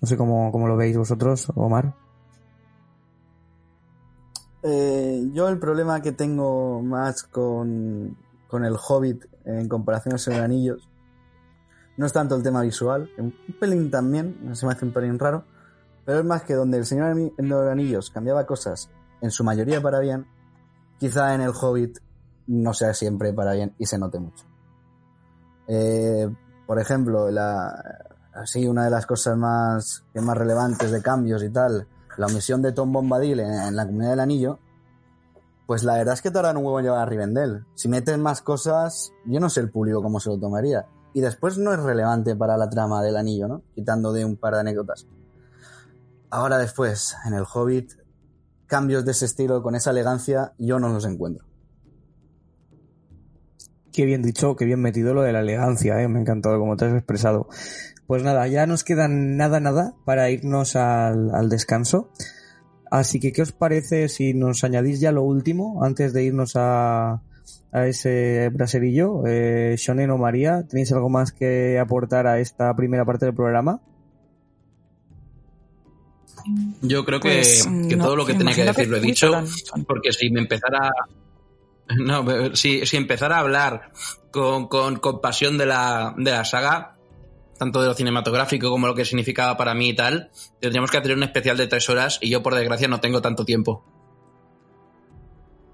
No sé cómo, cómo lo veis vosotros, Omar. Eh, yo el problema que tengo más con, con el Hobbit en comparación a Señor de Anillos. No es tanto el tema visual, un pelín también, se me hace un pelín raro, pero es más que donde el Señor de los Anillos cambiaba cosas, en su mayoría para bien, quizá en el Hobbit no sea siempre para bien y se note mucho. Eh, por ejemplo, la, así una de las cosas más, más relevantes de cambios y tal, la omisión de Tom Bombadil en la Comunidad del Anillo, pues la verdad es que tardan un huevo llevar a Rivendell. Si meten más cosas, yo no sé el público cómo se lo tomaría. Y después no es relevante para la trama del anillo, ¿no? Quitando de un par de anécdotas. Ahora después, en el Hobbit, cambios de ese estilo con esa elegancia, yo no los encuentro. Qué bien dicho, qué bien metido lo de la elegancia, ¿eh? me ha encantado como te has expresado. Pues nada, ya nos queda nada, nada para irnos al descanso. Así que, ¿qué os parece si nos añadís ya lo último antes de irnos a, a ese braserillo? Eh, Shonen o María, ¿tenéis algo más que aportar a esta primera parte del programa? Yo creo que, Pues, que no, todo lo que tenía que decir lo he dicho, porque si me empezara... No, si, si empezara a hablar con, con, con pasión de la, de la saga, tanto de lo cinematográfico como lo que significaba para mí y tal, tendríamos que hacer un especial de tres horas y yo por desgracia no tengo tanto tiempo.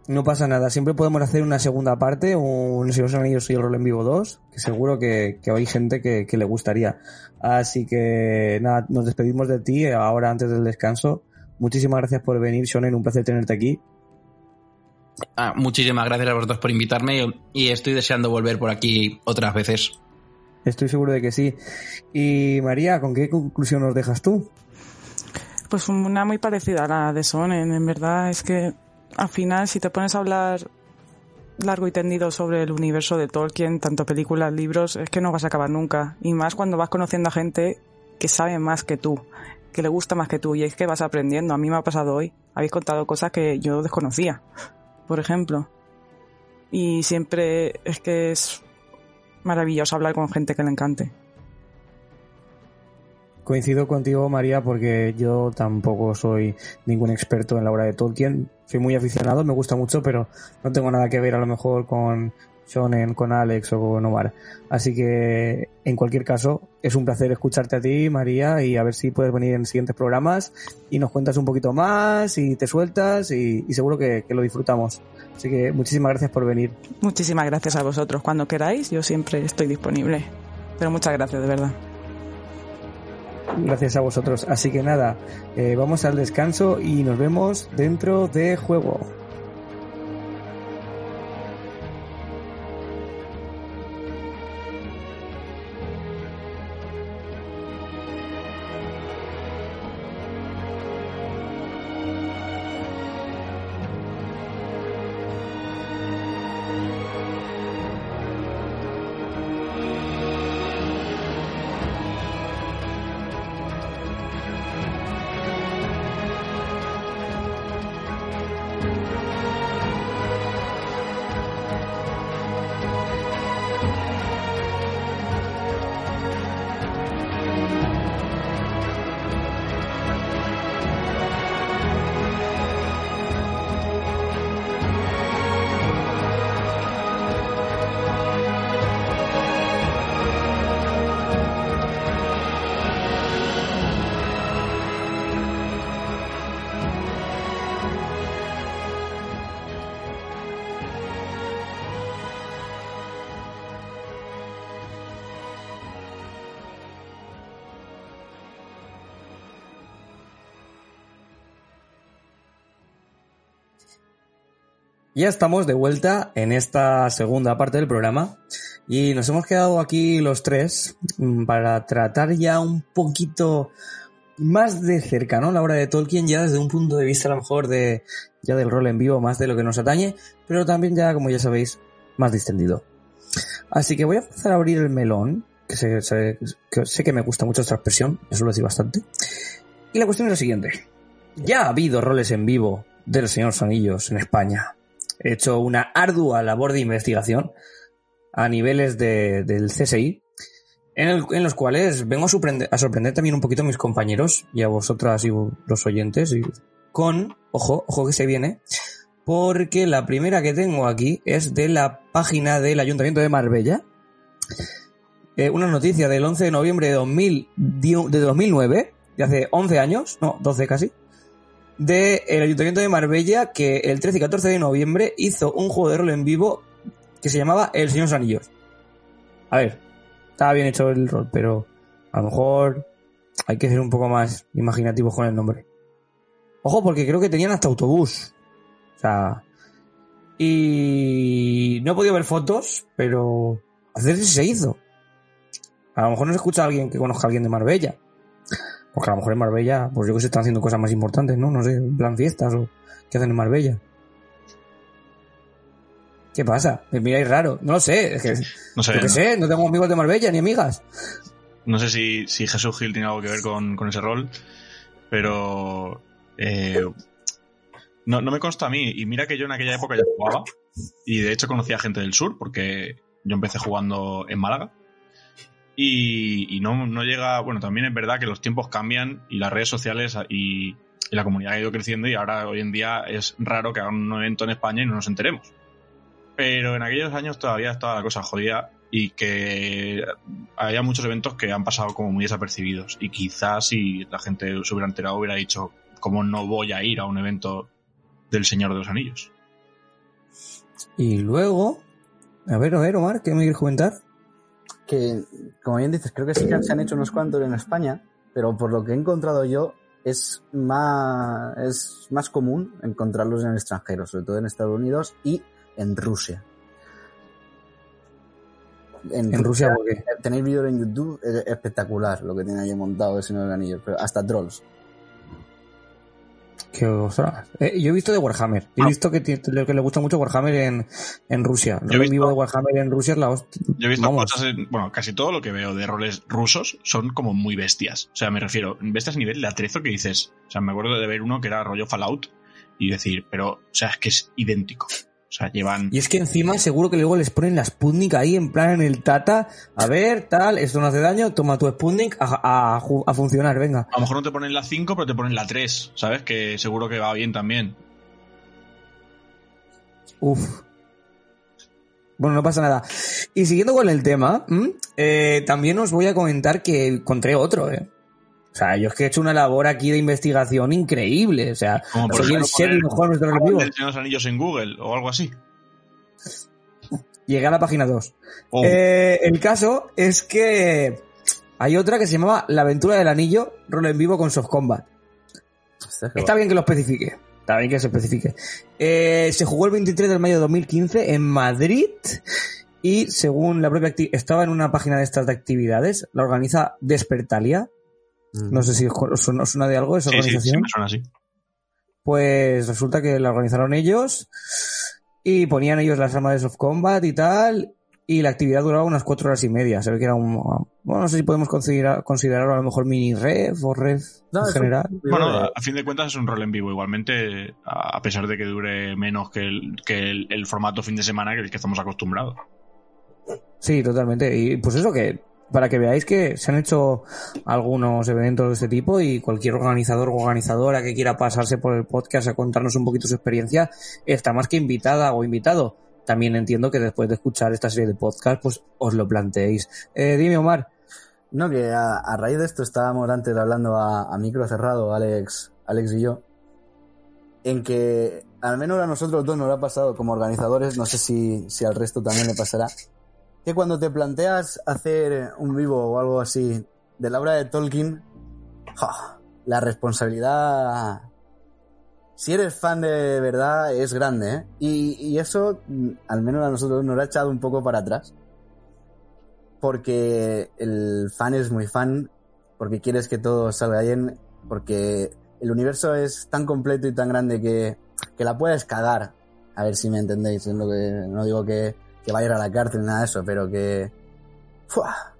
No pasa nada, siempre podemos hacer una segunda parte, un Si los anillos y el rol en vivo 2, que seguro que, que hay gente que, que le gustaría. Así que nada, nos despedimos de ti ahora antes del descanso. Muchísimas gracias por venir, Shonen, un placer tenerte aquí. Ah, muchísimas gracias a vosotros por invitarme y estoy deseando volver por aquí otras veces. Estoy seguro de que sí. Y María, ¿con qué conclusión nos dejas tú? Pues una muy parecida a la de Sonen. En verdad es que al final si te pones a hablar largo y tendido sobre el universo de Tolkien, tanto películas, libros, es que no vas a acabar nunca. Y más cuando vas conociendo a gente que sabe más que tú, que le gusta más que tú. Y es que vas aprendiendo. A mí me ha pasado hoy. Habéis contado cosas que yo desconocía, por ejemplo. Y siempre es que es maravilloso hablar con gente que le encante. Coincido contigo, María, porque yo tampoco soy ningún experto en la obra de Tolkien. Soy muy aficionado, me gusta mucho, pero no tengo nada que ver a lo mejor con Shonen, con Alex o con Omar. Así que, en cualquier caso, es un placer escucharte a ti, María, y a ver si puedes venir en siguientes programas y nos cuentas un poquito más y te sueltas y, y seguro que, que lo disfrutamos. Así que muchísimas gracias por venir. Muchísimas gracias a vosotros. Cuando queráis, yo siempre estoy disponible. Pero muchas gracias, de verdad. Gracias a vosotros. Así que nada, eh, vamos al descanso y nos vemos dentro de juego. Ya estamos de vuelta en esta segunda parte del programa y nos hemos quedado aquí los tres mm, para tratar ya un poquito más de cerca, ¿no? La obra de Tolkien ya desde un punto de vista a lo mejor de ya del rol en vivo más de lo que nos atañe, pero también ya, como ya sabéis, más distendido. Así que voy a empezar a abrir el melón, que sé, que me gusta mucho esta expresión, eso lo decir bastante. Y la cuestión es la siguiente. Ya ha habido roles en vivo de los Señores Anillos en España. He hecho una ardua labor de investigación a niveles de- del CSI, en, los cuales vengo a sorprender, también un poquito a mis compañeros y a vosotras y los oyentes, con, ojo, ojo que se viene, porque la primera que tengo aquí es de la página del Ayuntamiento de Marbella, eh, una noticia del 11 de noviembre de, 2000, de 2009, de hace 11 años, no, 12 casi, del Ayuntamiento de Marbella que el 13 y 14 de noviembre hizo un juego de rol en vivo que se llamaba El Señor de. A ver, estaba bien hecho el rol, pero a lo mejor hay que ser un poco más imaginativos con el nombre. Ojo, porque creo que tenían hasta autobús. O sea... Y no he podido ver fotos, pero hacerse se hizo. A lo mejor no se escucha alguien que conozca a alguien de Marbella. Porque a lo mejor en Marbella, pues yo que sé, están haciendo cosas más importantes, ¿no? No sé, en plan fiestas o, ¿Qué hacen en Marbella? ¿Qué pasa? Me miráis raro. No lo sé. Es que, No sé, yo qué no, sé, no tengo amigos de Marbella ni amigas. no sé si, si Jesús Gil tiene algo que ver con, con ese rol, pero eh, no, no me consta a mí. Y mira que yo en aquella época ya jugaba y de hecho conocía gente del sur porque yo empecé jugando en Málaga. Y, no, no llega, bueno, también es verdad que los tiempos cambian y las redes sociales y, la comunidad ha ido creciendo y ahora hoy en día es raro que hagan un evento en España y no nos enteremos. Pero en aquellos años todavía estaba la cosa jodida y que había muchos eventos que han pasado como muy desapercibidos. Y quizás si la gente se hubiera enterado hubiera dicho, ¿cómo no voy a ir a un evento del Señor de los Anillos? Y luego, a ver, a ver, Omar, ¿qué me quieres comentar? Que, como bien dices, creo que sí que se han hecho unos cuantos en España, pero por lo que he encontrado yo, es más, es más común encontrarlos en el extranjero, sobre todo en Estados Unidos y en Rusia. En Rusia, ¿por qué? Tenéis vídeos en YouTube, es espectacular lo que tiene ahí montado los Anillos, pero hasta trolls. Que ostras. Eh, yo he visto de Warhammer. He Ah. visto que, que le gusta mucho Warhammer en, en Rusia. Yo he visto- vivo de Warhammer en Rusia es la hostia. Yo he visto Vamos. cosas, en- bueno, casi todo lo que veo de roles rusos son como muy bestias. O sea, me refiero, bestias a nivel de atrezo que dices. O sea, me acuerdo de ver uno que era rollo Fallout y decir, pero, o sea, es que es idéntico. O sea, llevan Y es que encima seguro que luego les ponen la Sputnik ahí en plan en el Tata. A ver, tal, esto no hace daño, toma tu Sputnik a, a funcionar, venga. A lo mejor no te ponen la 5, pero te ponen la 3, ¿sabes? Que seguro que va bien también. Uf. Bueno, no pasa nada. Y siguiendo con el tema, eh, también os voy a comentar que encontré otro, ¿eh? O sea, yo es que he hecho una labor aquí de investigación increíble. O sea, Como por soy el Sherlock Holmes de los de los Anillos en Google o algo así. Llegué a la página 2. O Eh, el caso es que hay otra que se llamaba La aventura del anillo, rol en vivo con soft combat. Está bien que lo especifique. Está bien que se especifique. Eh, se jugó el 23 de mayo de 2015 en Madrid y según la propia estaba en una página de estas de actividades, la organiza Despertalia. No sé si os suena, os suena de algo esa sí, sí, sí, organización. me suena así. Pues resulta que la organizaron ellos y ponían ellos las armas de soft combat y tal. Y la actividad duraba unas cuatro horas y media. Se ve que era un. Bueno, no sé si podemos considerar, considerarlo a lo mejor mini ref o ref No, en un- general. Bueno, a, fin de cuentas es un rol en vivo. Igualmente, a a pesar de que dure menos que el, que el, el formato fin de semana que el que estamos acostumbrados. Sí, totalmente. Y pues eso que, para que veáis que se han hecho algunos eventos de este tipo y cualquier organizador o organizadora que quiera pasarse por el podcast a contarnos un poquito su experiencia, está más que invitada o invitado. También entiendo que después de escuchar esta serie de podcast, pues os lo planteéis. Eh, dime, Omar. No, que a, raíz de esto estábamos antes hablando a, a micro cerrado, Alex, Alex y yo, en que al menos a nosotros dos nos ha pasado como organizadores, no sé si, si al resto también le pasará, que cuando te planteas hacer un vivo o algo así de la obra de Tolkien, la responsabilidad, si eres fan de verdad, es grande, ¿eh? Y, eso, mm, al menos a nosotros, nos ha echado un poco para atrás porque el fan es muy fan, porque quieres que todo salga bien, porque el universo es tan completo y tan grande que, que la puedes cagar. A ver si me entendéis, es lo que no digo que, que vaya a ir a la cárcel nada de eso, pero que ¡fua!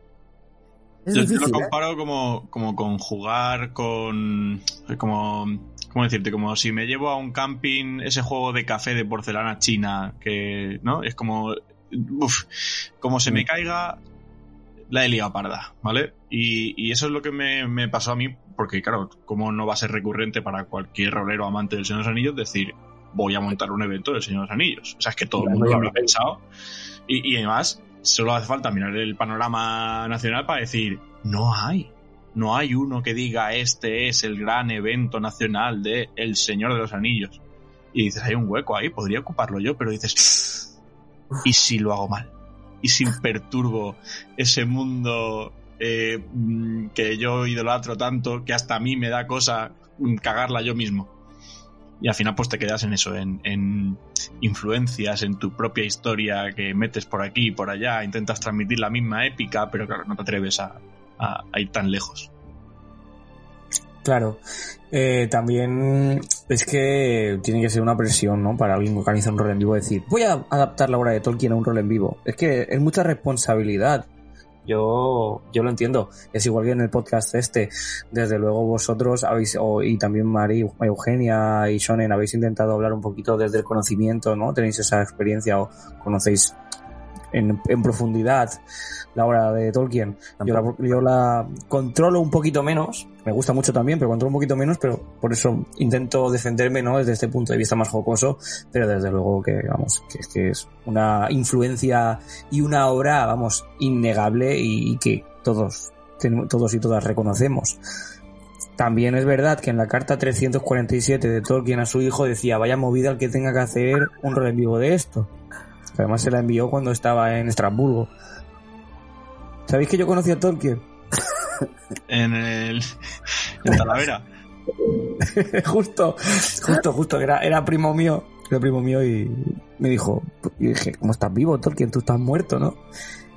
es Yo, difícil, lo ¿eh? comparo como, como con jugar con. Como, ¿Cómo decirte? Como si me llevo a un camping ese juego de café de porcelana china, que. ¿No? Es como. Uf, como se me caiga, la he liado parda, ¿vale? Y, y eso es lo que me, me pasó a mí, porque claro, como no va a ser recurrente para cualquier rolero amante del Señor de los Anillos decir, voy a montar un evento del Señor de los Anillos. O sea, es que todo el mundo lo habrá pensado. Y, y además, solo hace falta mirar el panorama nacional para decir, no hay. No hay uno que diga este es el gran evento nacional de El Señor de los Anillos. Y dices, hay un hueco ahí, podría ocuparlo yo, pero dices, ¿y si lo hago mal? ¿Y si perturbo ese mundo eh, mm, que yo idolatro tanto que hasta a mí me da cosa mm, cagarla yo mismo? Y al final pues te quedas en eso, en, en influencias, en tu propia historia que metes por aquí y por allá, intentas transmitir la misma épica, pero claro, no te atreves a, a- ir tan lejos. Claro. Eh, también es que tiene que ser una presión, ¿no? Para alguien que organiza un rol en vivo decir, voy a adaptar la obra de Tolkien a un rol en vivo. Es que es mucha responsabilidad. Yo, yo lo entiendo. Es igual que en el podcast este. Desde luego vosotros habéis, o- y también Mari, Eugenia y Shonen, habéis intentado hablar un poquito desde el conocimiento, ¿no? Tenéis esa experiencia o conocéis en, en profundidad la obra de Tolkien. Yo la, yo la controlo un poquito menos, me gusta mucho también, pero controlo un poquito menos, pero por eso intento defenderme, ¿no? Desde este punto de vista más jocoso, pero desde luego que, vamos, que es que es una influencia y una obra, vamos, innegable y, y que todos, todos y todas reconocemos. También es verdad que en la carta 347 de Tolkien a su hijo decía, vaya movida el que tenga que hacer un rol en vivo de esto. Además se la envió cuando estaba en Estrasburgo. ¿Sabéis que yo conocí a Tolkien? En el. En Talavera. justo, justo, justo, era, era primo mío, era primo mío y me dijo, y dije, ¿cómo estás vivo, Tolkien? Tú estás muerto, ¿no?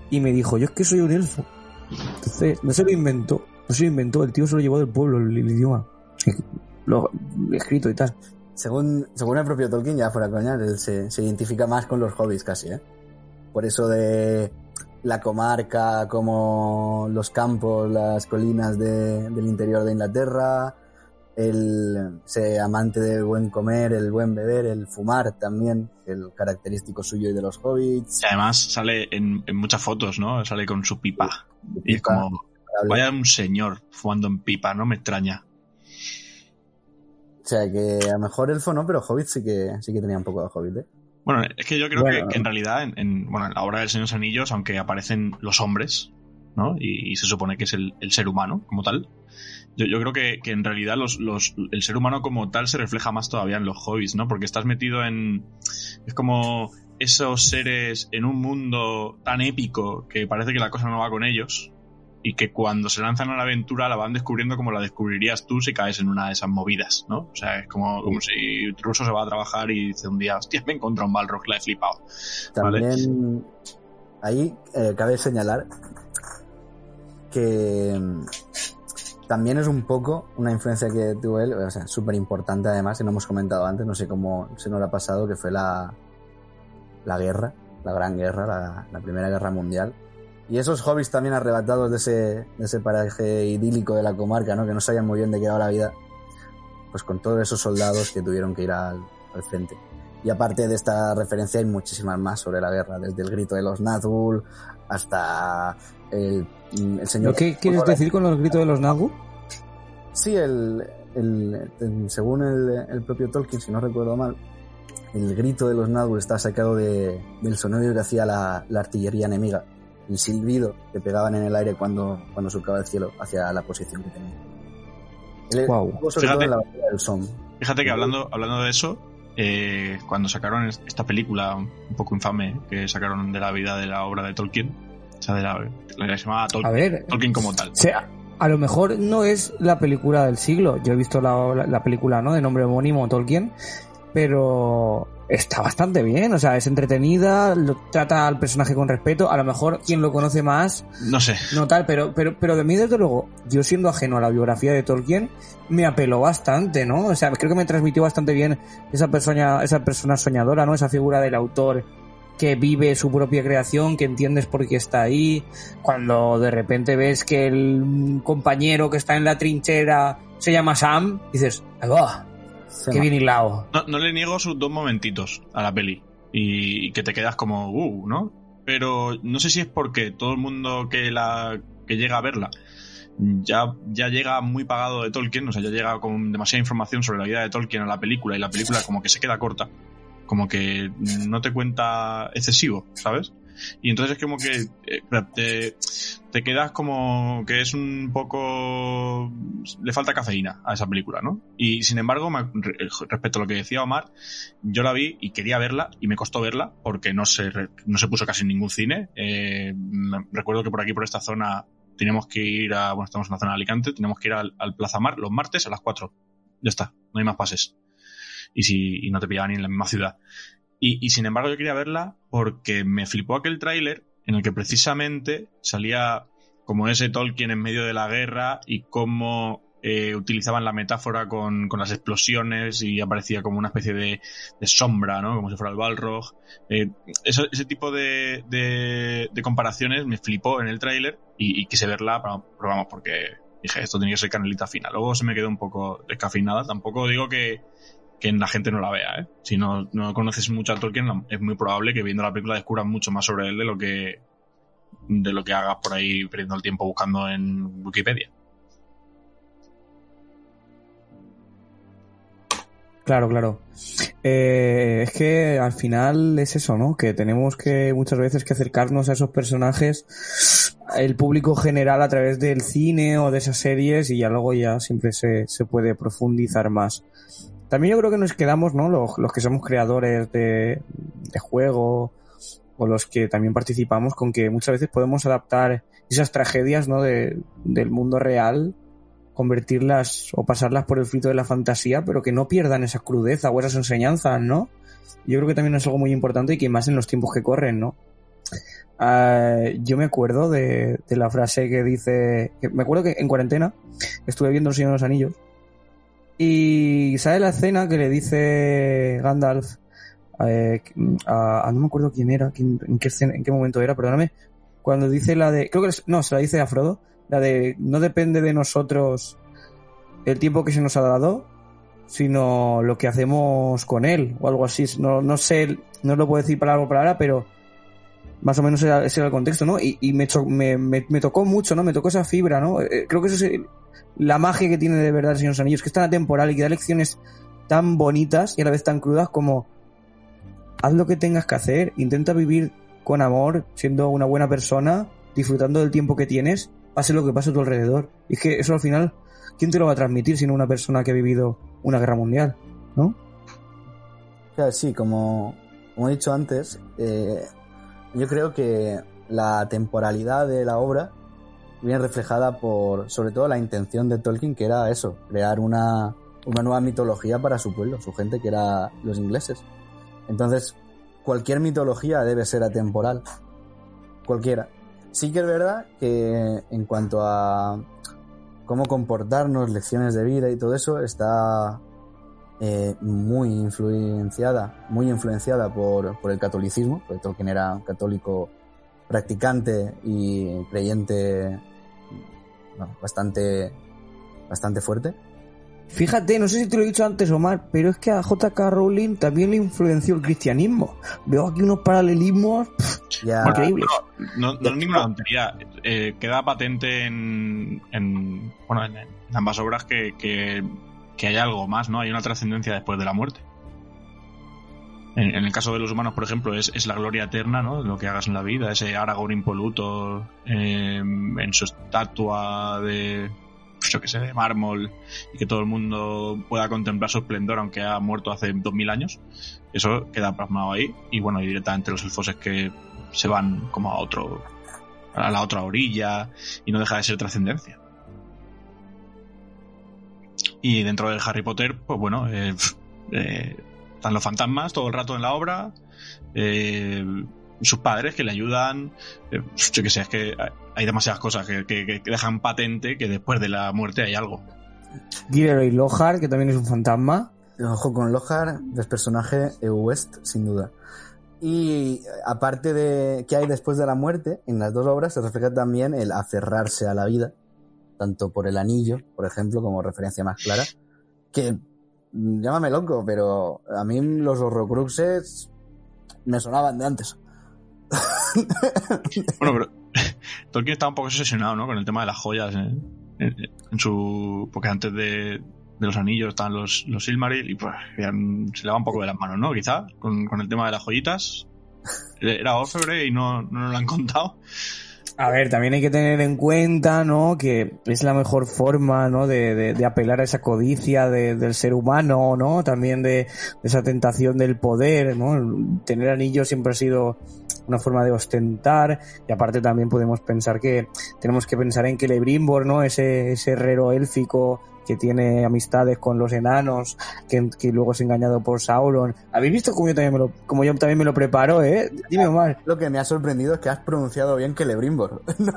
Y me dijo, yo es que soy un elfo. Entonces, no se lo inventó, no se lo inventó, el tío se lo llevó del pueblo, el, el idioma. Lo escrito y tal. Según, según el propio Tolkien, ya fuera coña, él se, se identifica más con los hobbits casi, ¿eh? Por eso de la comarca, como los campos, las colinas de- del interior de Inglaterra, el ser amante del buen comer, el buen beber, el fumar también, el característico suyo y de los hobbits. Y además sale en, en muchas fotos, ¿no? Sale con su pipa. Y es Pipa, como. Vaya un señor fumando en pipa, no me extraña. O sea que a lo mejor elfo no, pero hobbit sí que, sí que tenía un poco de hobbit, ¿eh? Bueno, es que yo creo Bueno. que, que en realidad, en, en- bueno, en la obra del Señor de los Anillos, aunque aparecen los hombres, ¿no? Y, y se supone que es el, el ser humano como tal. Yo, yo creo que, que en realidad los, los, el ser humano como tal se refleja más todavía en los hobbies, ¿no? Porque estás metido en. Es como esos seres en un mundo tan épico que parece que la cosa no va con ellos. Y que cuando se lanzan a la aventura la van descubriendo como la descubrirías tú si caes en una de esas movidas, ¿no? O sea, es como, como si Russo se va a trabajar y dice un día, hostia, me encontré un Balrog, la he flipado. Vale. También ahí eh, cabe señalar que mm, también es un poco una influencia que tuvo él, o sea, súper importante además, y no hemos comentado antes, no sé cómo se nos ha pasado, que fue la, la guerra, la gran guerra, la, la primera guerra mundial. Y esos hobbies también arrebatados de ese, de ese paraje idílico de la comarca, ¿no? que no sabían muy bien de qué daba la vida, pues con todos esos soldados que tuvieron que ir al, al frente. Y aparte de esta referencia hay muchísimas más sobre la guerra, desde el grito de los Nazgûl hasta el, el señor... ¿Qué quieres decir con los gritos de los Nagu? Sí, el, el- el- según el, el propio Tolkien, si no recuerdo mal, el grito de los Nazgûl está sacado de, del sonido que hacía la, la artillería enemiga, el silbido que pegaban en el aire cuando, cuando surcaba el cielo hacia la posición que tenía. Sobre todo Fíjate. la batalla del Somme. Fíjate que hablando, hablando de eso, eh, cuando sacaron es- esta película un poco infame que sacaron de la vida de la obra de Tolkien, o sea, de la, la que se llamaba Tol- A ver, Tolkien como tal. O sea, a lo mejor no es la película del siglo. Yo he visto la, la- la película, ¿no? De nombre homónimo, Tolkien. Pero está bastante bien. O sea, es entretenida, lo, trata al personaje con respeto. A lo mejor quien lo conoce más, No sé, no tal, pero, pero, pero de mí, desde luego, yo siendo ajeno a la biografía de Tolkien, me apeló bastante, ¿no? O sea, creo que me transmitió bastante bien esa persona, esa persona soñadora, ¿no? Esa figura del autor que vive su propia creación, que entiendes por qué está ahí, cuando de repente ves que el compañero que está en la trinchera se llama Sam, dices. Se ¡Qué bien hilado! no, no le niego sus dos momentitos a la peli y, y que te quedas como, uh, ¿no? Pero no sé si es porque todo el mundo que la que llega a verla ya, ya llega muy pagado de Tolkien, o sea, ya llega con demasiada información sobre la vida de Tolkien a la película y la película como que se queda corta, como que no te cuenta excesivo, ¿sabes? Y entonces es como que eh, te, te quedas como que es un poco... le falta cafeína a esa película, ¿no? Y sin embargo, re- respecto a lo que decía Omar, yo la vi y quería verla y me costó verla porque no se, no se puso casi en ningún cine. Eh, recuerdo que por aquí, por esta zona, teníamos que ir a... bueno, estamos en la zona de Alicante, teníamos que ir al, al Plaza Mar los martes a las 4. Ya está, no hay más pases. Y, si, y no te pillaban ni en la misma ciudad. Y, sin embargo yo quería verla porque me flipó aquel tráiler en el que precisamente salía como ese Tolkien en medio de la guerra y cómo eh, utilizaban la metáfora con, con, las explosiones y aparecía como una especie de, de sombra, ¿no? Como si fuera el Balrog. Eh, ese tipo de, de, comparaciones me flipó en el tráiler y, y, quise verla, pero, pero vamos, porque dije, esto tenía que ser canelita fina. Luego se me quedó un poco descafeinada. Tampoco digo que, que la gente no la vea, ¿eh? Si no, no conoces mucho a Tolkien, es muy probable que viendo la película descubras mucho más sobre él de lo que de lo que hagas por ahí perdiendo el tiempo buscando en Wikipedia. Claro, claro. Eh, es que al final es eso, ¿no? Que tenemos que muchas veces que acercarnos a esos personajes, el público general a través del cine o de esas series y ya luego ya siempre se, se puede profundizar más. También yo creo que nos quedamos, ¿no? Los, los que somos creadores de, de juego o los que también participamos con que muchas veces podemos adaptar esas tragedias, ¿no? De, del mundo real convertirlas o pasarlas por el filtro de la fantasía, pero que no pierdan esa crudeza o esas enseñanzas, ¿no? Yo creo que también es algo muy importante y que más en los tiempos que corren, ¿no? Uh, yo me acuerdo de, la frase que dice, me acuerdo que en cuarentena estuve viendo El Señor de los Anillos y sale la escena que le dice Gandalf eh, a, a, no me acuerdo quién era, en, qué momento era, perdóname, cuando dice la de, creo que no, se la dice a Frodo, la de no depende de nosotros el tiempo que se nos ha dado, sino lo que hacemos con él, o algo así. No, no sé, no lo puedo decir palabra por palabra, pero más o menos ese era el contexto, ¿no? Y, me, me, me, tocó mucho, ¿no? Me tocó esa fibra, ¿no? Eh, creo que eso es la magia que tiene de verdad el Señor de los Anillos, que es tan atemporal y que da lecciones tan bonitas y a la vez tan crudas como haz lo que tengas que hacer, intenta vivir con amor, siendo una buena persona, disfrutando del tiempo que tienes pase lo que pase a tu alrededor. Y es que eso al final, ¿quién te lo va a transmitir sino una persona que ha vivido una guerra mundial? ¿No? Sí, como, como he dicho antes, eh, yo creo que la temporalidad de la obra viene reflejada por, sobre todo, la intención de Tolkien, que era eso, crear una, una nueva mitología para su pueblo, su gente, que era los ingleses. Entonces, cualquier mitología debe ser atemporal. Cualquiera. Sí que es verdad que en cuanto a cómo comportarnos, lecciones de vida y todo eso, está eh, muy influenciada, muy influenciada por, por el catolicismo, porque Tolkien era un católico practicante y creyente bueno, bastante, bastante fuerte. Fíjate, no sé si te lo he dicho antes, Omar, pero es que a JK Rowling también le influenció el cristianismo. Veo aquí unos paralelismos pff, increíbles. No, no es ninguna tontería. Eh, queda patente en, en, bueno, en, en ambas obras que, que, que hay algo más, ¿no? Hay una trascendencia después de la muerte. En, el caso de los humanos, por ejemplo, es, la gloria eterna, ¿no? Lo que hagas en la vida, ese Aragorn impoluto eh, en su estatua de, yo que sé, de mármol y que todo el mundo pueda contemplar su esplendor aunque ha muerto hace dos mil años. Eso queda plasmado ahí y bueno, y directamente los elfos es que se van como a otro, a la otra orilla y no deja de ser trascendencia. Y dentro de Harry Potter, pues bueno, eh, eh, están los fantasmas todo el rato en la obra, eh, sus padres que le ayudan, eh, yo que sé, es que hay demasiadas cosas que, que, que, dejan patente que después de la muerte hay algo. Gilderoy Lohar, que también es un fantasma. Ojo con Lohar, es personaje West, sin duda. Y aparte de qué hay después de la muerte, en las dos obras se refleja también el aferrarse a la vida, tanto por el anillo, por ejemplo, como referencia más clara, que llámame loco, pero a mí los horrocruxes me sonaban de antes. bueno, pero Tolkien estaba un poco obsesionado, ¿no? Con el tema de las joyas en, en, en su... Porque antes de, de, los anillos estaban los, los Silmaril y pues se le va un poco de las manos, ¿no? Quizá con, con el tema de las joyitas. Era orfebre y no, no nos lo han contado. A ver, también hay que tener en cuenta, ¿no? Que es la mejor forma, ¿no? De, de, de apelar a esa codicia de, del ser humano, ¿no? También de, esa tentación del poder, ¿no? Tener anillos siempre ha sido una forma de ostentar y aparte también podemos pensar que tenemos que pensar en que Lebrimbor, ¿no? Ese, ese herrero élfico que tiene amistades con los enanos, que, que, luego es engañado por Sauron. ¿Habéis visto cómo yo también me lo, como yo también me lo preparo, eh? Dime, Omar. Lo que me ha sorprendido es que has pronunciado bien que Lebrimbor, no,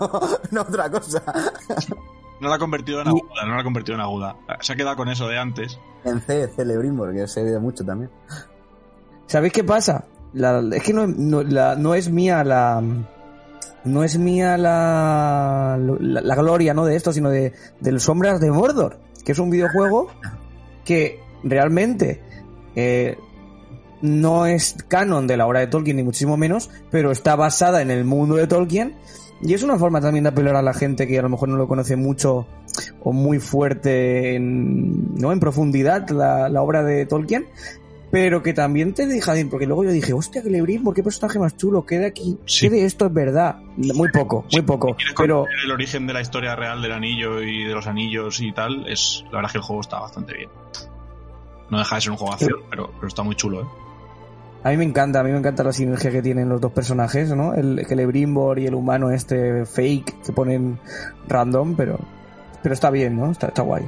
no otra cosa. No la ha convertido en aguda, no la ha convertido en aguda. Se ha quedado con eso de antes. En C, Celebrimbor, que se ve mucho también. ¿Sabéis qué pasa? La- es que no, no- la- no es mía la. No es mía la, la, la gloria, ¿no? De esto, sino de, del Sombras de Mordor, que es un videojuego que realmente eh, no es canon de la obra de Tolkien, ni muchísimo menos, pero está basada en el mundo de Tolkien. Y es una forma también de apelar a la gente que a lo mejor no lo conoce mucho o muy fuerte en, ¿no? en profundidad la, la obra de Tolkien, pero que también te deja de porque luego yo dije, hostia, que Lebrín, ¿por qué personaje más chulo? ¿Qué de aquí? Sí. ¿Qué de esto es verdad? Muy poco, muy poco. Pero el origen de la historia real del anillo y de los anillos y tal, es la verdad es que el juego está bastante bien. No deja de ser un juego de acción, pero, pero está muy chulo, ¿eh? a mí me encanta, a mí me encanta la sinergia que tienen los dos personajes, ¿no? El Celebrimbor y el humano este fake que ponen random, pero pero está bien, ¿no? Está, está guay.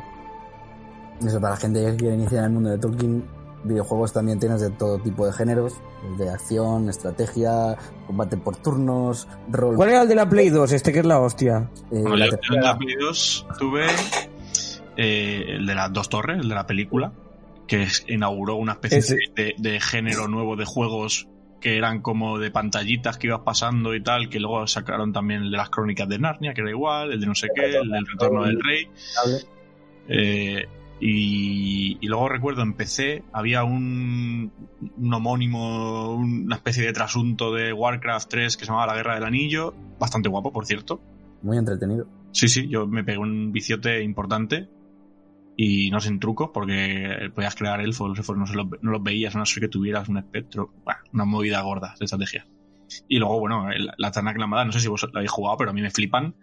Eso, para la gente que quiere iniciar en el mundo de Tolkien, videojuegos también tienes de todo tipo de géneros, de acción, estrategia, combate por turnos, rol. ¿Cuál era el de la Play 2? Este que es la hostia. eh, Bueno, la yo, yo en tercera- la Play 2 tuve eh, el de las dos torres, el de la película, que inauguró una especie Ese. de, de género nuevo de juegos que eran como de pantallitas que ibas pasando y tal, que luego sacaron también el de las crónicas de Narnia, que era igual, el de no sé qué, el del retorno del rey. Eh, y, y luego recuerdo en PC había un, un homónimo, una especie de trasunto de Warcraft 3 que se llamaba La Guerra del Anillo, bastante guapo, por cierto. Muy entretenido. Sí, sí, yo me pegué un viciote importante y no sin trucos porque podías crear elfos, los elfos no, se los, no los veías, a no ser que tuvieras un espectro, bueno, una movida gorda de estrategia. Y luego, bueno, el- la Tanaklamada, no sé si vos la habéis jugado, pero a mí me flipan.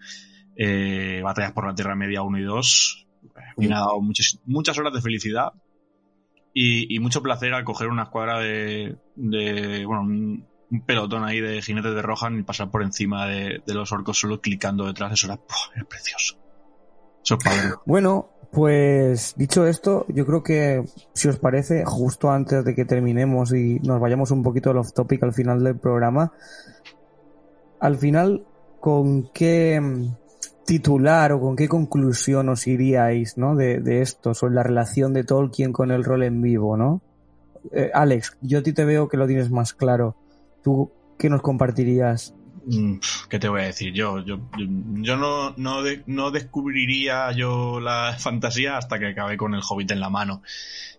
Eh, batallas por la Tierra Media 1 y 2. Me ha dado muchas, muchas horas de felicidad y, mucho placer al coger una escuadra de, de bueno, un, pelotón ahí de jinetes de Rohan y pasar por encima de, los orcos solo clicando detrás. Eso era, ¡puf! era precioso. Eso es padre. Bueno, pues dicho esto, yo creo que si os parece, justo antes de que terminemos y nos vayamos un poquito al off topic al final del programa, al final, ¿con qué titular o con qué conclusión os iríais, ¿no? De, esto, sobre la relación de Tolkien con el rol en vivo, ¿no? Eh, Alex, yo a ti te veo que lo tienes más claro. ¿Tú qué nos compartirías? Mm, ¿Qué te voy a decir? Yo, yo, yo, no, no, no descubriría yo la fantasía hasta que acabé con el Hobbit en la mano.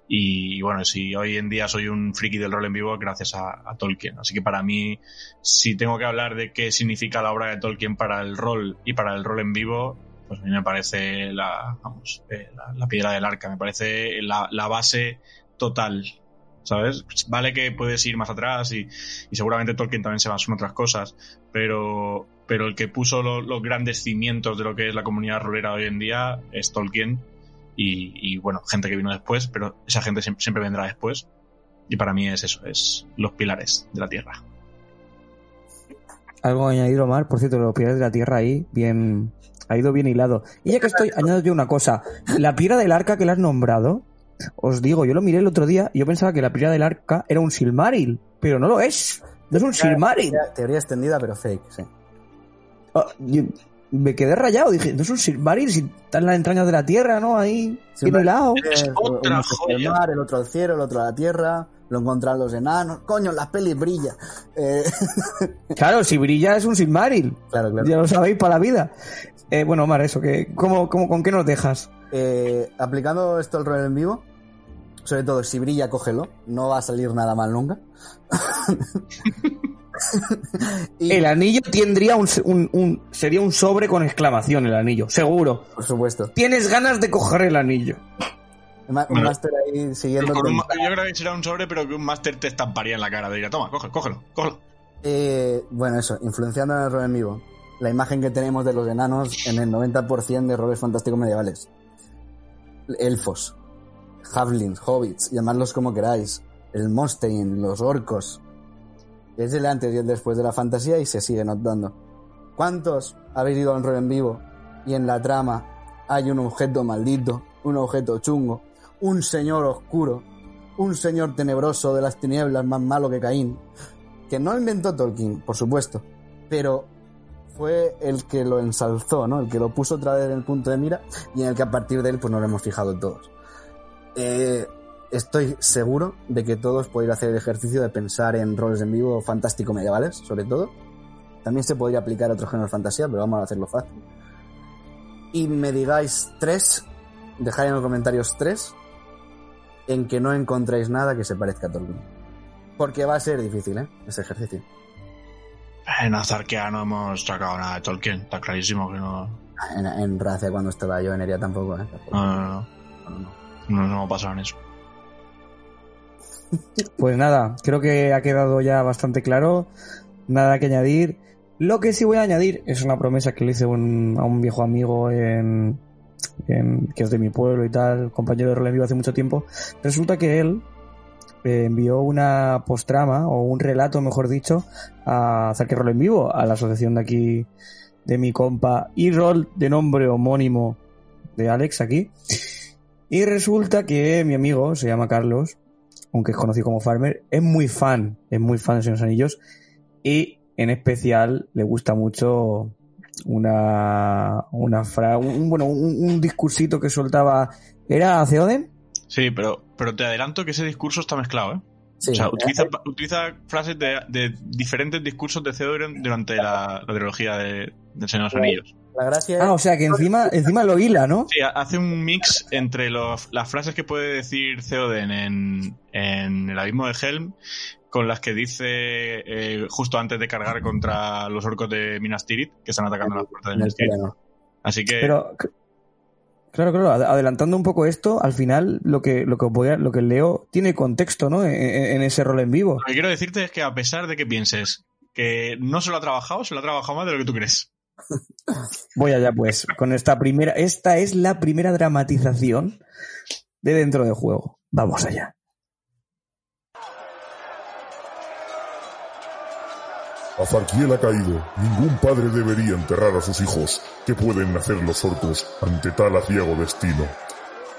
Y bueno, si hoy en día soy un friki del rol en vivo, gracias a, a Tolkien. Así que para mí, si tengo que hablar de qué significa la obra de Tolkien para el rol y para el rol en vivo, pues a mí me parece la, vamos, eh, la, la piedra del arca, me parece la, la base total. ¿Sabes? Vale que puedes ir más atrás y, seguramente Tolkien también se basó en otras cosas, pero, pero el que puso lo- los grandes cimientos de lo que es la comunidad rolera hoy en día es Tolkien y, bueno, gente que vino después, pero esa gente siempre, siempre vendrá después y para mí es eso, es los pilares de la tierra. Algo añadido, Omar, por cierto, los pilares de la tierra ahí, bien, ha ido bien hilado. Y ya que estoy, añado yo una cosa. La piedra del arca que le has nombrado, os digo, yo lo miré el otro día y yo pensaba que la piedra del arca era un Silmaril, pero no lo es. No es un Silmaril. Teoría, teoría extendida, pero fake, sí. Ah, yo me quedé rayado, dije, no es un Silmaril, si está en las entrañas de la tierra, ¿no? Ahí, hilado. Es otra joya. mar, el otro al cielo, el otro a la tierra, lo encontraron los enanos. Coño, las pelis brilla. Eh, Claro, si brilla es un Silmaril. claro, claro. Ya lo sabéis para la vida. Eh, bueno, Omar, eso, que, ¿cómo, cómo, ¿con qué nos dejas? Eh, aplicando esto al rol en vivo, sobre todo si brilla, cógelo. No va a salir nada mal nunca. y, El anillo tendría un, un- un- sería un sobre con exclamación el anillo, seguro. por supuesto. Tienes ganas de coger el anillo. Un Bueno. máster ahí siguiendo. Con un yo creo que será un sobre, pero que un máster te estamparía en la cara. Diría, toma, coge, cógelo, cógelo. Eh, bueno, eso, influenciando en el rol en vivo. La imagen que tenemos de los enanos en el 90% de roles fantásticos medievales. Elfos, Havlins, Hobbits, llamadlos como queráis. El Monstein, los orcos. Es el antes y el después de la fantasía y se sigue notando. ¿Cuántos habéis ido a un rol en vivo y en la trama hay un objeto maldito, un objeto chungo, un señor oscuro, un señor tenebroso de las tinieblas más malo que Caín? que no inventó Tolkien, por supuesto, pero fue el que lo ensalzó, ¿no? El que lo puso otra vez en el punto de mira y en el que a partir de él pues nos lo hemos fijado todos. Eh, estoy seguro de que todos podéis hacer el ejercicio de pensar en roles en vivo fantástico medievales, sobre todo. También se podría aplicar a otros géneros de fantasía, pero vamos a hacerlo fácil. Y me digáis tres, dejáis en los comentarios tres, en que no encontréis nada que se parezca a Tolkien. Porque va a ser difícil, ¿eh? Ese ejercicio. En Azarquea no hemos sacado nada de Tolkien, está clarísimo que no. En, en Racia cuando estaba yo en Eria tampoco, ¿eh? Tampoco. No, no, no. No, no. No, no pasaron eso. Pues nada, creo que ha quedado ya bastante claro. Nada que añadir. Lo que sí voy a añadir es una promesa que le hice un- a un viejo amigo en, que es de mi pueblo y tal, compañero de rol en vivo hace mucho tiempo. Resulta que él eh, envió una postrama o un relato, mejor dicho, a Zarque Rol en Vivo, a la asociación de aquí de mi compa y rol de nombre homónimo de Alex aquí. Y resulta que mi amigo, se llama Carlos, aunque es conocido como Farmer, es muy fan, es muy fan de Señor Anillos y en especial le gusta mucho una, una fra- un, bueno, un, un discursito que soltaba, ¿era Theoden? Sí, pero, pero te adelanto que ese discurso está mezclado, ¿eh? Sí, o sea, utiliza, utiliza frases de, de diferentes discursos de Theoden durante la, la trilogía de, del Señor de los Anillos. La gracia Ah, es o sea que encima, encima lo hila, ¿no? Sí, hace un mix entre los- las frases que puede decir Theoden en, en el abismo de Helm con las que dice eh, justo antes de cargar contra los orcos de Minas Tirith que están atacando las puertas de Minas Tirith. Así que Pero, claro, claro, ad- adelantando un poco esto, al final lo que, lo que voy a- lo que leo tiene contexto, ¿no? En, en- en ese rol en vivo. lo que quiero decirte es que a pesar de que pienses que no se lo ha trabajado, se lo ha trabajado más de lo que tú crees. Voy allá pues, con esta primera, esta es la primera dramatización de dentro del juego. Vamos allá. Azarquiel ha caído. Ningún padre debería enterrar a sus hijos. ¿Qué pueden hacer los orcos ante tal aciago destino?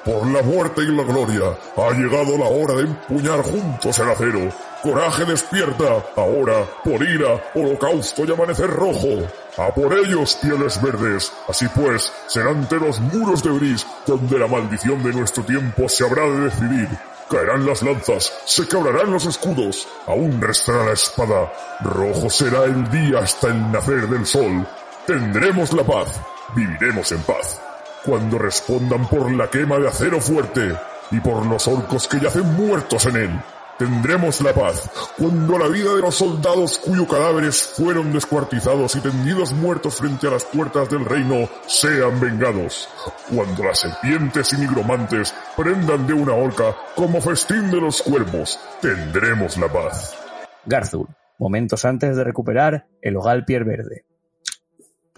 Por la muerte y la gloria, ha llegado la hora de empuñar juntos el acero. Coraje despierta, ahora, por ira, holocausto y amanecer rojo. A por ellos, pieles verdes. Así pues, será ante los muros de Bris donde la maldición de nuestro tiempo se habrá de decidir. Caerán las lanzas, se quebrarán los escudos, aún restará la espada. Rojo será el día hasta el nacer del sol. Tendremos la paz, viviremos en paz. Cuando respondan por la quema de acero fuerte y por los orcos que yacen muertos en él, tendremos la paz. Cuando la vida de los soldados cuyos cadáveres fueron descuartizados y tendidos muertos frente a las puertas del reino sean vengados. Cuando las serpientes y nigromantes prendan de una horca como festín de los cuervos, tendremos la paz. Garzul, momentos antes de recuperar el hogar piel verde.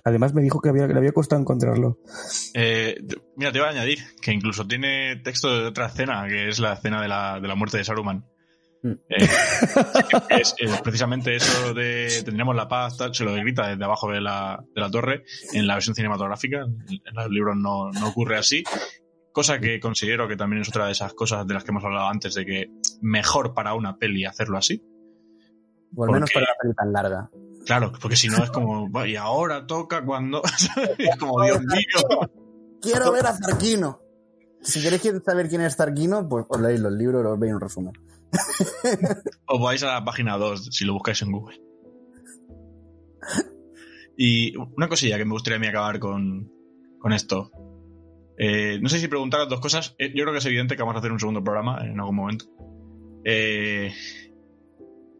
Además me dijo que, había, que le había costado encontrarlo. Eh, mira, te iba a añadir que incluso tiene texto de otra escena, que es la escena de la, de la muerte de Saruman. Mm. Eh, es, es precisamente eso de tendremos la paz, tal, se lo grita desde abajo de la, de la torre en la versión cinematográfica. En, en los libros no, no ocurre así. Cosa que considero que también es otra de esas cosas de las que hemos hablado antes, de que mejor para una peli hacerlo así. O al menos porque- para una peli tan larga. Claro, porque si no es como, "Va, y ahora toca cuando. es como, Dios mío. Quiero ver a Zarquino. Si queréis saber quién es Zarquino, pues os leéis los libros o os veis un resumen. Os vais a la página 2 si lo buscáis en Google. Y una cosilla que me gustaría a mí acabar con, con esto. Eh, no sé si preguntaros dos cosas. Eh, Yo creo que es evidente que vamos a hacer un segundo programa en algún momento. Eh,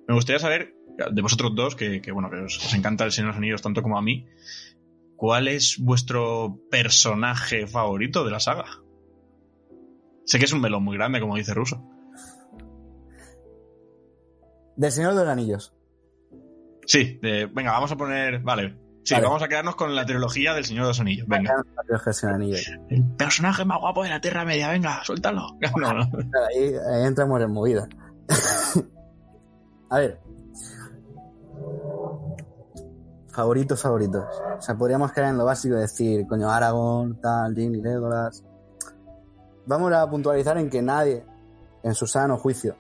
me gustaría saber, de vosotros dos, que, que, bueno, que os, os encanta el Señor de los Anillos tanto como a mí, ¿cuál es vuestro personaje favorito de la saga? Sé que es un melón muy grande, como dice Russo. Del Señor de los Anillos. Sí, de- venga, vamos a poner. Vale. Sí, Vale. vamos a quedarnos con la trilogía del Señor de los Anillos. Venga. El personaje más guapo de la Tierra Media, venga, suéltalo. No, no. Ahí, ahí entramos en movida. a ver. Favoritos, favoritos. O sea, podríamos caer en lo básico de decir, coño, Aragorn, tal, Gimli, Legolas. Vamos a puntualizar en que nadie, en su sano juicio,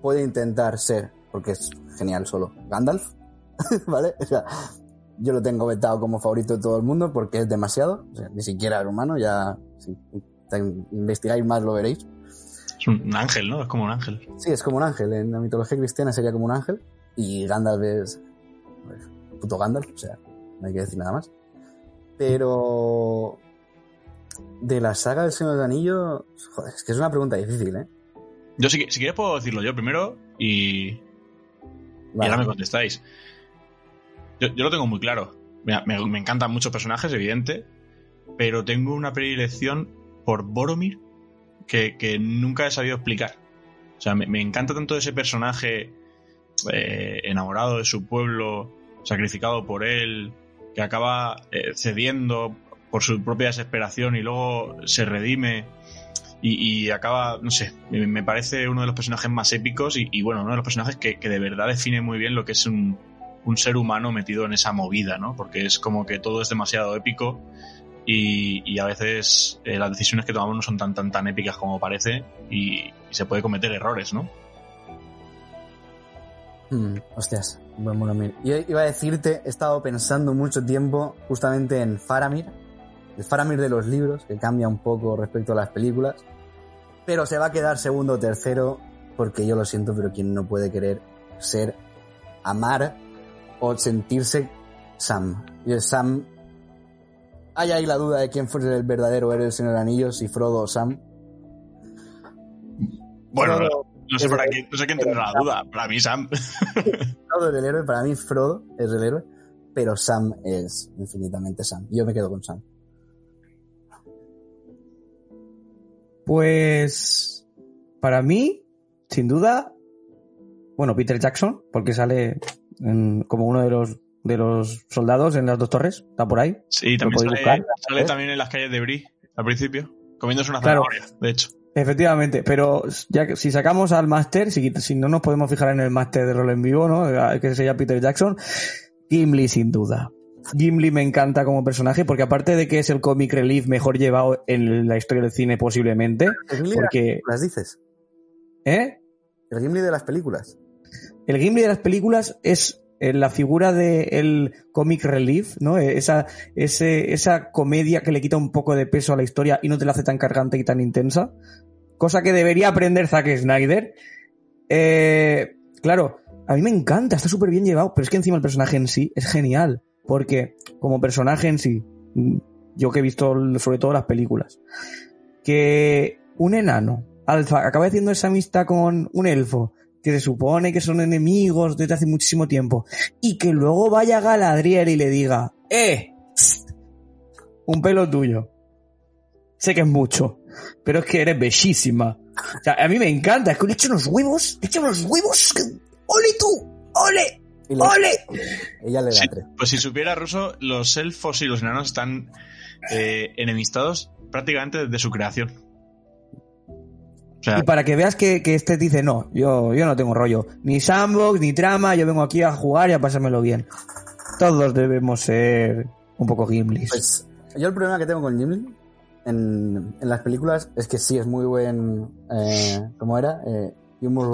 puede intentar ser, porque es genial solo, Gandalf, ¿vale? O sea, yo lo tengo vetado como favorito de todo el mundo porque es demasiado. O sea, ni siquiera es humano, ya si investigáis más lo veréis. Es un ángel, ¿no? Es como un ángel. Sí, es como un ángel. En la mitología cristiana sería como un ángel. Y Gandalf es. Puto Gandalf, o sea, no hay que decir nada más. Pero. De la saga del Señor del Anillo. Joder, es que es una pregunta difícil, ¿eh? Yo, si, si quieres, puedo decirlo yo primero y, y ahora me contestáis. Yo, yo lo tengo muy claro. Me, me- me encantan muchos personajes, evidente, pero tengo una predilección por Boromir que, que nunca he sabido explicar. O sea, me, me encanta tanto ese personaje eh, enamorado de su pueblo, sacrificado por él, que acaba eh, cediendo por su propia desesperación y luego se redime y, acaba, no sé, me, parece uno de los personajes más épicos y, bueno, uno de los personajes que, que de verdad define muy bien lo que es un, un ser humano metido en esa movida, ¿no? Porque es como que todo es demasiado épico y, y a veces eh, las decisiones que tomamos no son tan tan tan épicas como parece y se puede cometer errores, ¿no? Mm, hostias, buen Boromir. Yo iba a decirte, he estado pensando mucho tiempo justamente en Faramir, el Faramir de los libros, que cambia un poco respecto a las películas, pero se va a quedar segundo o tercero, porque yo lo siento, pero quien no puede querer ser, amar o sentirse Sam. Y el Sam, hay ahí la duda de quién fue el verdadero héroe del Señor Anillos, si Frodo o Sam. Bueno, Frodo- no, sé para quién, no sé quién tendrá la duda. Para mí, Sam. Frodo es el héroe, para mí Frodo es el héroe, pero Sam es infinitamente Sam. Yo me quedo con Sam. Pues para mí, sin duda, bueno, Peter Jackson, porque sale en- como uno de los de los soldados en las dos torres, está por ahí. Sí, también sale, buscar? sale también en las calles de Brie al principio, comiéndose una Claro. zanahoria, de hecho. Efectivamente, pero ya que si sacamos al máster, si, si no nos podemos fijar en el máster de rol en vivo, ¿no? Que sería Peter Jackson, Gimli sin duda. Gimli me encanta como personaje porque aparte de que es el comic relief mejor llevado en la historia del cine posiblemente, ¿El Gimli porque, las dices? ¿eh? El Gimli de las películas. El Gimli de las películas es eh, la figura de el comic relief, ¿no? Eh, Esa, esa comedia que le quita un poco de peso a la historia y no te la hace tan cargante y tan intensa. Cosa que debería aprender Zack Snyder. Eh, claro, a mí me encanta, está súper bien llevado, pero es que encima el personaje en sí es genial. Porque como personaje en sí, mm, yo que he visto sobre todo las películas, que un enano alfa acaba haciendo esa amistad con un elfo que se supone que son enemigos desde hace muchísimo tiempo y que luego vaya Galadriel y le diga, ¡eh! Un pelo tuyo. Sé que es mucho, pero es que eres bellísima. O sea, a mí me encanta, es que le echo unos huevos, le echo unos huevos. ¡ole tú! ¡ole! Y le- ¡ole! ella le da Sí, tres. pues si supiera Russo, los elfos y los enanos están eh, enemistados prácticamente desde su creación. O sea, Y para que veas que, que este dice, no, yo, yo no tengo rollo. Ni sandbox, ni trama, yo vengo aquí a jugar y a pasármelo bien. Todos debemos ser un poco Gimlis. Pues yo el problema que tengo con Gimli en, en las películas es que sí es muy buen. Eh, ¿Cómo era? Eh, humor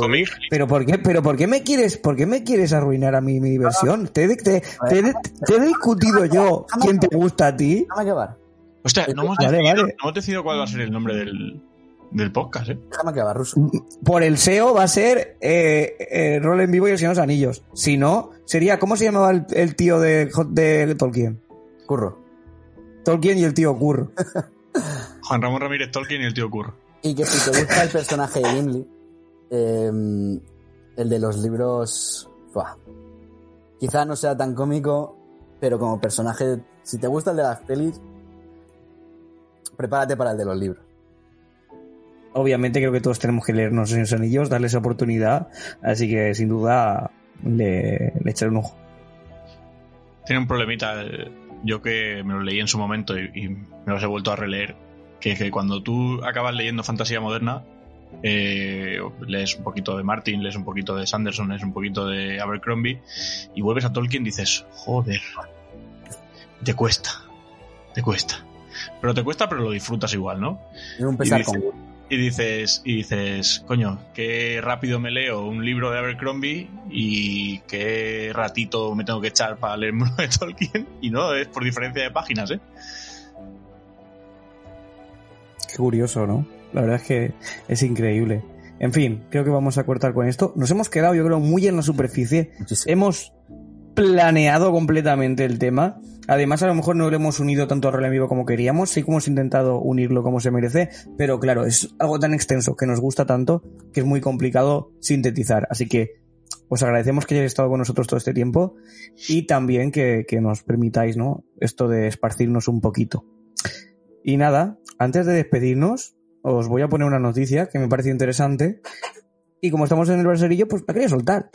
Pero ¿por qué, pero por qué me quieres, por qué me quieres arruinar a mí mi diversión? Te, he- te, te, he- te he discutido yo quién te gusta a ti. Déjame acabar. Hostia, no hemos, Vale, decidido, vale. no hemos decidido cuál va a ser el nombre del, del podcast, ¿eh? Déjame acabar, Ruso. Por el SEO va a ser eh, eh, rol en vivo y el Señor de los Anillos. Si no, sería, ¿cómo se llamaba el, el tío de, de Tolkien? Curro. Tolkien y el tío Curro. Juan Ramón Ramírez Tolkien y el tío Curro. Y que si te gusta el personaje de Gimli, eh, el de los libros. buah, quizá no sea tan cómico, pero como personaje. Si te gusta el de las pelis, prepárate para el de los libros. Obviamente creo que todos tenemos que leernos en los anillos, darles oportunidad, así que sin duda le, le echaré un ojo. Tiene un problemita, eh, yo que me lo leí en su momento y, y me los he vuelto a releer, que, que cuando tú acabas leyendo fantasía moderna, eh, lees un poquito de Martin, lees un poquito de Sanderson, lees un poquito de Abercrombie y vuelves a Tolkien y dices, joder, te cuesta, te cuesta. Pero te cuesta, pero lo disfrutas igual, ¿no? Es un pesar con. Y dices, y dices, coño, qué rápido me leo un libro de Abercrombie y qué ratito me tengo que echar para leerme uno de Tolkien. Y no, es por diferencia de páginas, ¿eh? Qué curioso, ¿no? La verdad es que es increíble. En fin, creo que vamos a cortar con esto. Nos hemos quedado, yo creo, muy en la superficie. Muchísimo. Hemos planeado completamente el tema. Además, a lo mejor no lo hemos unido tanto a rol en vivo como queríamos. Sí que hemos intentado unirlo como se merece. Pero claro, es algo tan extenso que nos gusta tanto que es muy complicado sintetizar. Así que os agradecemos que hayáis estado con nosotros todo este tiempo y también que, que nos permitáis, ¿no? Esto de esparcirnos un poquito. Y nada, antes de despedirnos, os voy a poner una noticia que me parece interesante. Y como estamos en el braserillo, pues la quería soltar.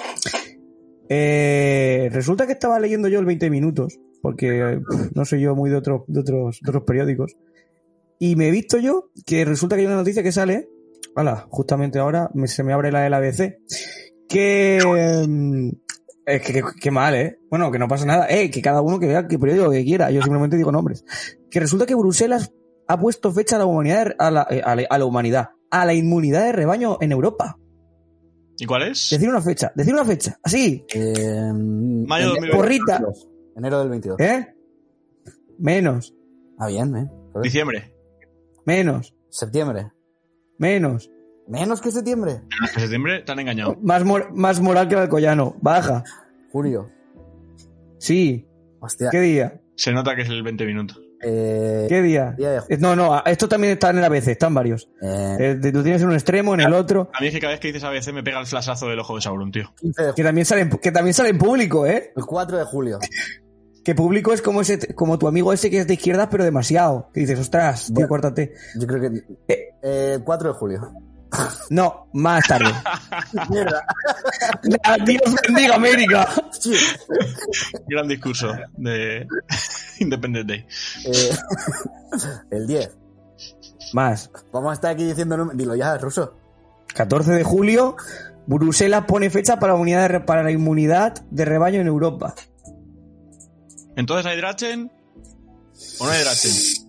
Eh, resulta que estaba leyendo yo el 20 minutos, porque no soy yo muy de, otro- de otros, de otros periódicos. Y me he visto yo que resulta que hay una noticia que sale, hala, justamente ahora se me abre la del ABC, que... mm, que, que- que mal, ¿eh? Bueno, que no pasa nada. Eh, que cada uno que vea qué periódico que quiera. Yo simplemente digo nombres. Que resulta que Bruselas ha puesto fecha a la humanidad, eh, a la- a la humanidad, a la inmunidad de rebaño en Europa. ¿Y cuál es? Decir una fecha, decir una fecha, así, Eh, Mayo enero 2022. Porrita. 22. Enero del 22. ¿eh? Menos, Ah, bien, ¿eh? Joder. Diciembre. menos, Septiembre. menos. Menos que septiembre. En septiembre te han engañado. Más, mor- más moral que el Alcoyano. Baja. Julio. Sí. Hostia. ¿Qué día? Se nota que es el 20 minutos. Eh, ¿Qué día? día de ju- Eh, No, no, esto también está en el ABC, están varios. eh, Eh, tienes en un extremo, en el otro. A mí es que cada vez que dices ABC me pega el flashazo del ojo de Sauron, tío. 15 de Que también sale, en- que también sale en público, ¿eh? El 4 de julio. Que público es como ese, como tu amigo ese que es de izquierdas, pero demasiado. Que dices, ostras, tío, Bueno. córtate. Yo creo que. Eh. Eh, 4 de julio. No, más tarde. Mierda. Dios bendiga América. Gran discurso de Independent Day. Eh, el 10. Más. Vamos a estar aquí diciendo. Dilo ya, ruso. 14 de julio, Bruselas pone fecha para la, unidad de para la inmunidad de rebaño en Europa. Entonces, ¿hay Drachen o no hay Drachen?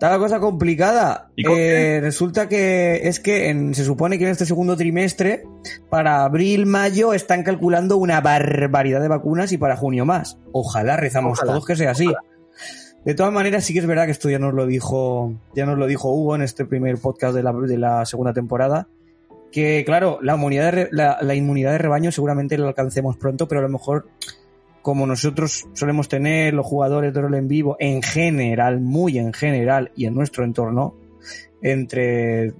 Está la cosa complicada. ¿Y con Eh, resulta que es que en- se supone que en este segundo trimestre, para abril, mayo, están calculando una barbaridad de vacunas y para junio más. Ojalá rezamos Ojalá. todos que sea así. De todas maneras, sí que es verdad que esto ya nos lo dijo, ya nos lo dijo Hugo en este primer podcast de la, de la segunda temporada. Que claro, la inmunidad, de re- la, la inmunidad de rebaño seguramente la alcancemos pronto, pero a lo mejor como nosotros solemos tener los jugadores de rol en vivo, en general, muy en general y en nuestro entorno, entre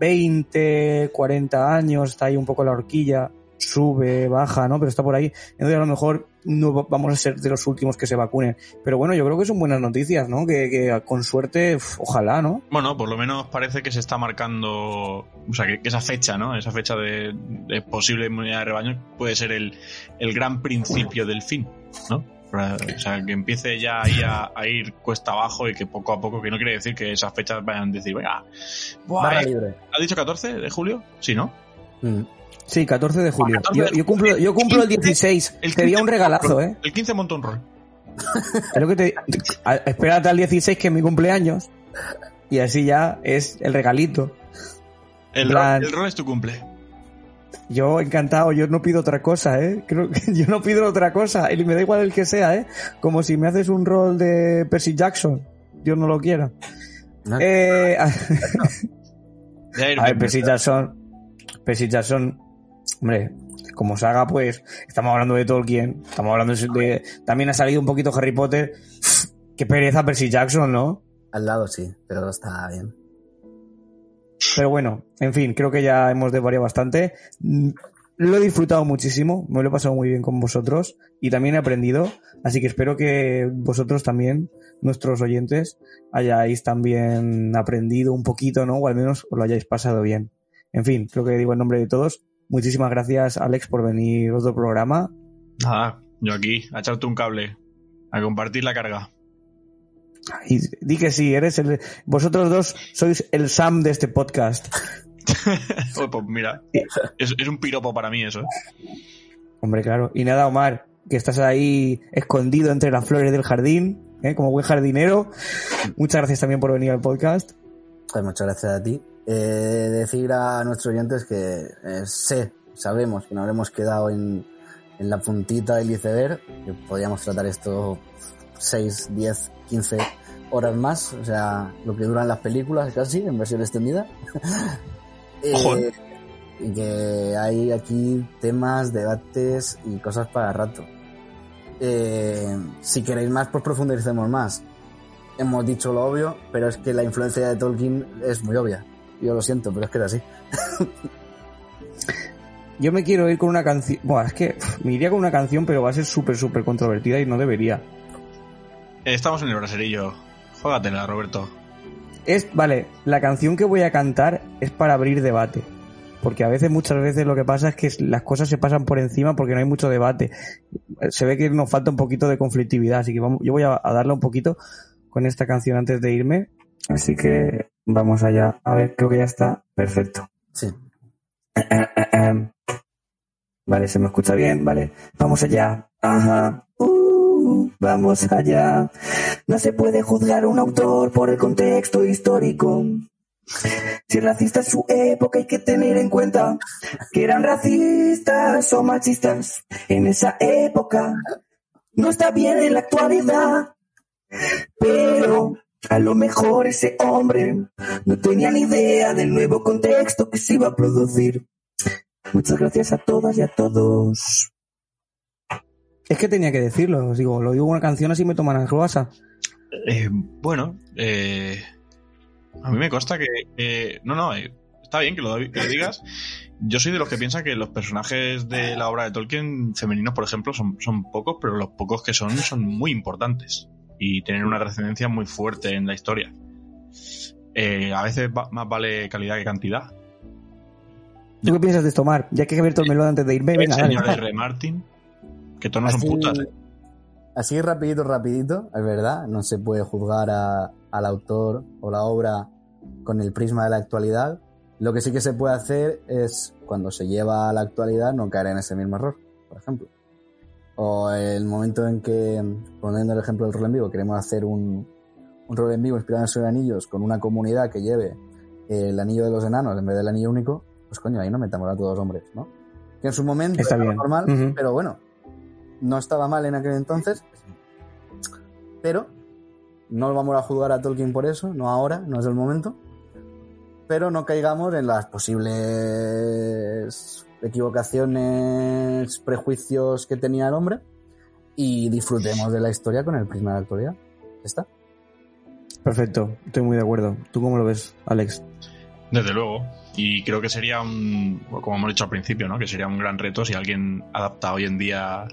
20, 40 años, está ahí un poco la horquilla, sube, baja, ¿no? Pero está por ahí. Entonces a lo mejor no va- vamos a ser de los últimos que se vacunen. Pero bueno, yo creo que son buenas noticias, ¿no? Que, que con suerte, uf, ojalá, ¿no? Bueno, por lo menos parece que se está marcando, o sea, que, que esa fecha, ¿no? Esa fecha de, de posible inmunidad de rebaño puede ser el, el gran principio del fin, ¿no? Para- O sea, que empiece ya ahí a, a ir cuesta abajo y que poco a poco, que no quiere decir que esas fechas vayan a decir, venga, buah, ¿eh? ¿has dicho 14 de julio? Sí, ¿no? Mm. Sí, 14 de julio. 14 Yo, de yo cumplo, yo cumplo el 16. El Sería 15 un regalazo, ¿eh? El 15 monta un rol. Es lo que te, espérate al 16 que es mi cumpleaños. Y así ya es el regalito. El, Plan- rol, el rol es tu cumple. Yo encantado, yo no pido otra cosa, ¿eh? Creo que yo no pido otra cosa. Y me da igual el que sea, ¿eh? Como si me haces un rol de Percy Jackson. Dios no lo quiera. ¿No? Eh, a, ver. Percy Jackson. Percy Jackson. Hombre, como saga, pues. Estamos hablando de Tolkien. Estamos hablando de. También ha salido un poquito Harry Potter. Qué pereza Percy Jackson, ¿no? Al lado sí, pero está bien. Pero bueno, en fin, creo que ya hemos desvariado bastante. Lo he disfrutado muchísimo, me lo he pasado muy bien con vosotros y también he aprendido, así que espero que vosotros también, nuestros oyentes, hayáis también aprendido un poquito, ¿no? O al menos os lo hayáis pasado bien. En fin, creo que digo en nombre de todos. Muchísimas gracias, Alex, por venir a otro programa. Nada, yo aquí, a echarte un cable, a compartir la carga. Y di que sí, eres el, vosotros dos sois el Sam de este podcast. Pues mira, es, es un piropo para mí eso. ¿eh? Hombre, claro. Y nada, Omar, que estás ahí escondido entre las flores del jardín, ¿eh? como buen jardinero. Muchas gracias también por venir al podcast. Pues muchas gracias a ti. Eh, decir a nuestros oyentes que eh, sé, sabemos que nos habremos quedado en, en la puntita del iceberg, que podríamos tratar esto 6, 10, 15 horas más, o sea, lo que duran las películas casi, en versión extendida. Eh, eh. y que hay aquí temas, debates y cosas para rato. Eh, si queréis más, pues profundicemos más. Hemos dicho lo obvio, pero es que la influencia de Tolkien es muy obvia. Yo lo siento, pero es que es así. Yo me quiero ir con una canción. Bueno, es que pff, me iría con una canción, pero va a ser súper, súper controvertida y no debería. Eh, Estamos en el braserillo. Juégatela, Roberto. Es, vale, la canción que voy a cantar es para abrir debate. Porque a veces, muchas veces lo que pasa es que las cosas se pasan por encima porque no hay mucho debate. Se ve que nos falta un poquito de conflictividad, así que vamos, yo voy a, a darle un poquito con esta canción antes de irme. Así que vamos allá. A ver, creo que ya está. Perfecto. Sí. Vale, se me escucha bien, vale. Vamos allá. Ajá. Uh, vamos allá. No se puede juzgar a un autor por el contexto histórico. Si es racista en su época hay que tener en cuenta que eran racistas o machistas en esa época. No está bien en la actualidad. Pero a lo mejor ese hombre no tenía ni idea del nuevo contexto que se iba a producir. Muchas gracias a todas y a todos. Es que tenía que decirlo, os digo, lo digo una canción así me toman a gruasa. Eh, bueno, eh, a mí me consta que. no, no, eh, está bien que lo, que lo digas. Yo soy de los que piensan que los personajes de la obra de Tolkien femeninos, por ejemplo, son, son pocos, pero los pocos que son son muy importantes y tienen una trascendencia muy fuerte en la historia. Eh, a veces va- más vale calidad que cantidad. ¿Tú qué piensas de esto, Mar? Ya que he abierto el melón antes de irme, El venga, dale. señor R. Martin, que todos no son putas. eh. así rapidito, rapidito, es verdad, no se puede juzgar a- al autor o la obra con el prisma de la actualidad. Lo que sí que se puede hacer es, cuando se lleva a la actualidad, no caer en ese mismo error, por ejemplo. O el momento en que, poniendo el ejemplo del rol en vivo, queremos hacer un, un rol en vivo inspirado en Señor Anillos con una comunidad que lleve el anillo de los enanos en vez del anillo único, pues coño, ahí no metamos a todos hombres, ¿no? Que en su momento Está era bien. normal, pero bueno, no estaba mal en aquel entonces, pero no vamos a juzgar a Tolkien por eso, no ahora, no es el momento, pero no caigamos en las posibles equivocaciones, prejuicios que tenía el hombre y disfrutemos de la historia con el prisma de la actualidad. ¿Ya está? Perfecto, estoy muy de acuerdo. ¿Tú cómo lo ves, Alex? Desde luego. Y creo que sería un, como hemos dicho al principio, ¿no? Que sería un gran reto si alguien adapta hoy en día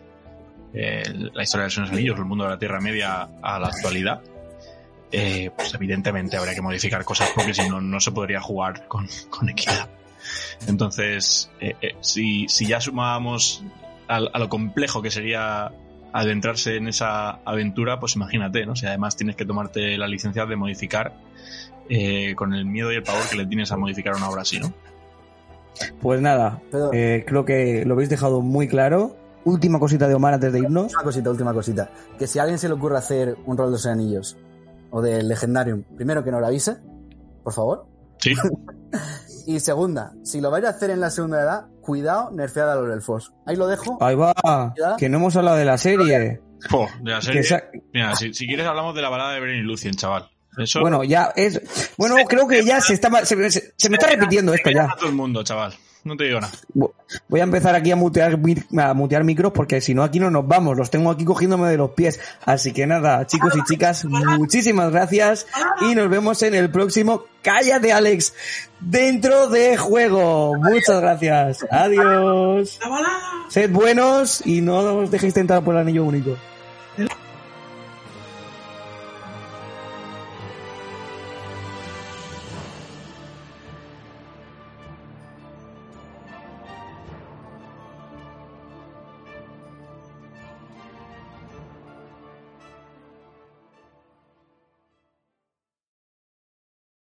eh, la historia de los Señor de los Anillos, el mundo de la Tierra Media a la actualidad. Eh, pues evidentemente habría que modificar cosas porque si no, no se podría jugar con, con equidad. Entonces, eh, eh, si, si ya sumábamos al- a, lo complejo que sería adentrarse en esa aventura, pues imagínate, ¿no? Si además tienes que tomarte la licencia de modificar eh, con el miedo y el pavor que le tienes a modificar una obra así, ¿no? Pues nada, Pero- eh, creo que lo habéis dejado muy claro. Última cosita de Omar antes de irnos. Última cosita, última cosita. Que si a alguien se le ocurre hacer un rol de los anillos o del Legendarium, primero que nos lo avise, por favor. Sí, Y segunda, si lo vais a hacer en la segunda edad, cuidado, nerfead a los elfos. Ahí lo dejo. Ahí va, que no hemos hablado de la serie. Jo, de la serie. Mira, si, si quieres hablamos de la balada de Beren y Lucien, chaval. Eso Bueno, ya es. Bueno, creo que ya se está. Se, se- se me está repitiendo esto ya. a todo el mundo, chaval. No te digo nada. Voy a empezar aquí a mutear, a mutear micros porque si no aquí no nos vamos. Los tengo aquí cogiéndome de los pies. Así que nada, chicos y chicas, muchísimas gracias y nos vemos en el próximo Cállate Alex dentro de juego. Muchas gracias. Adiós. Sed buenos y no os dejéis tentar por el anillo único.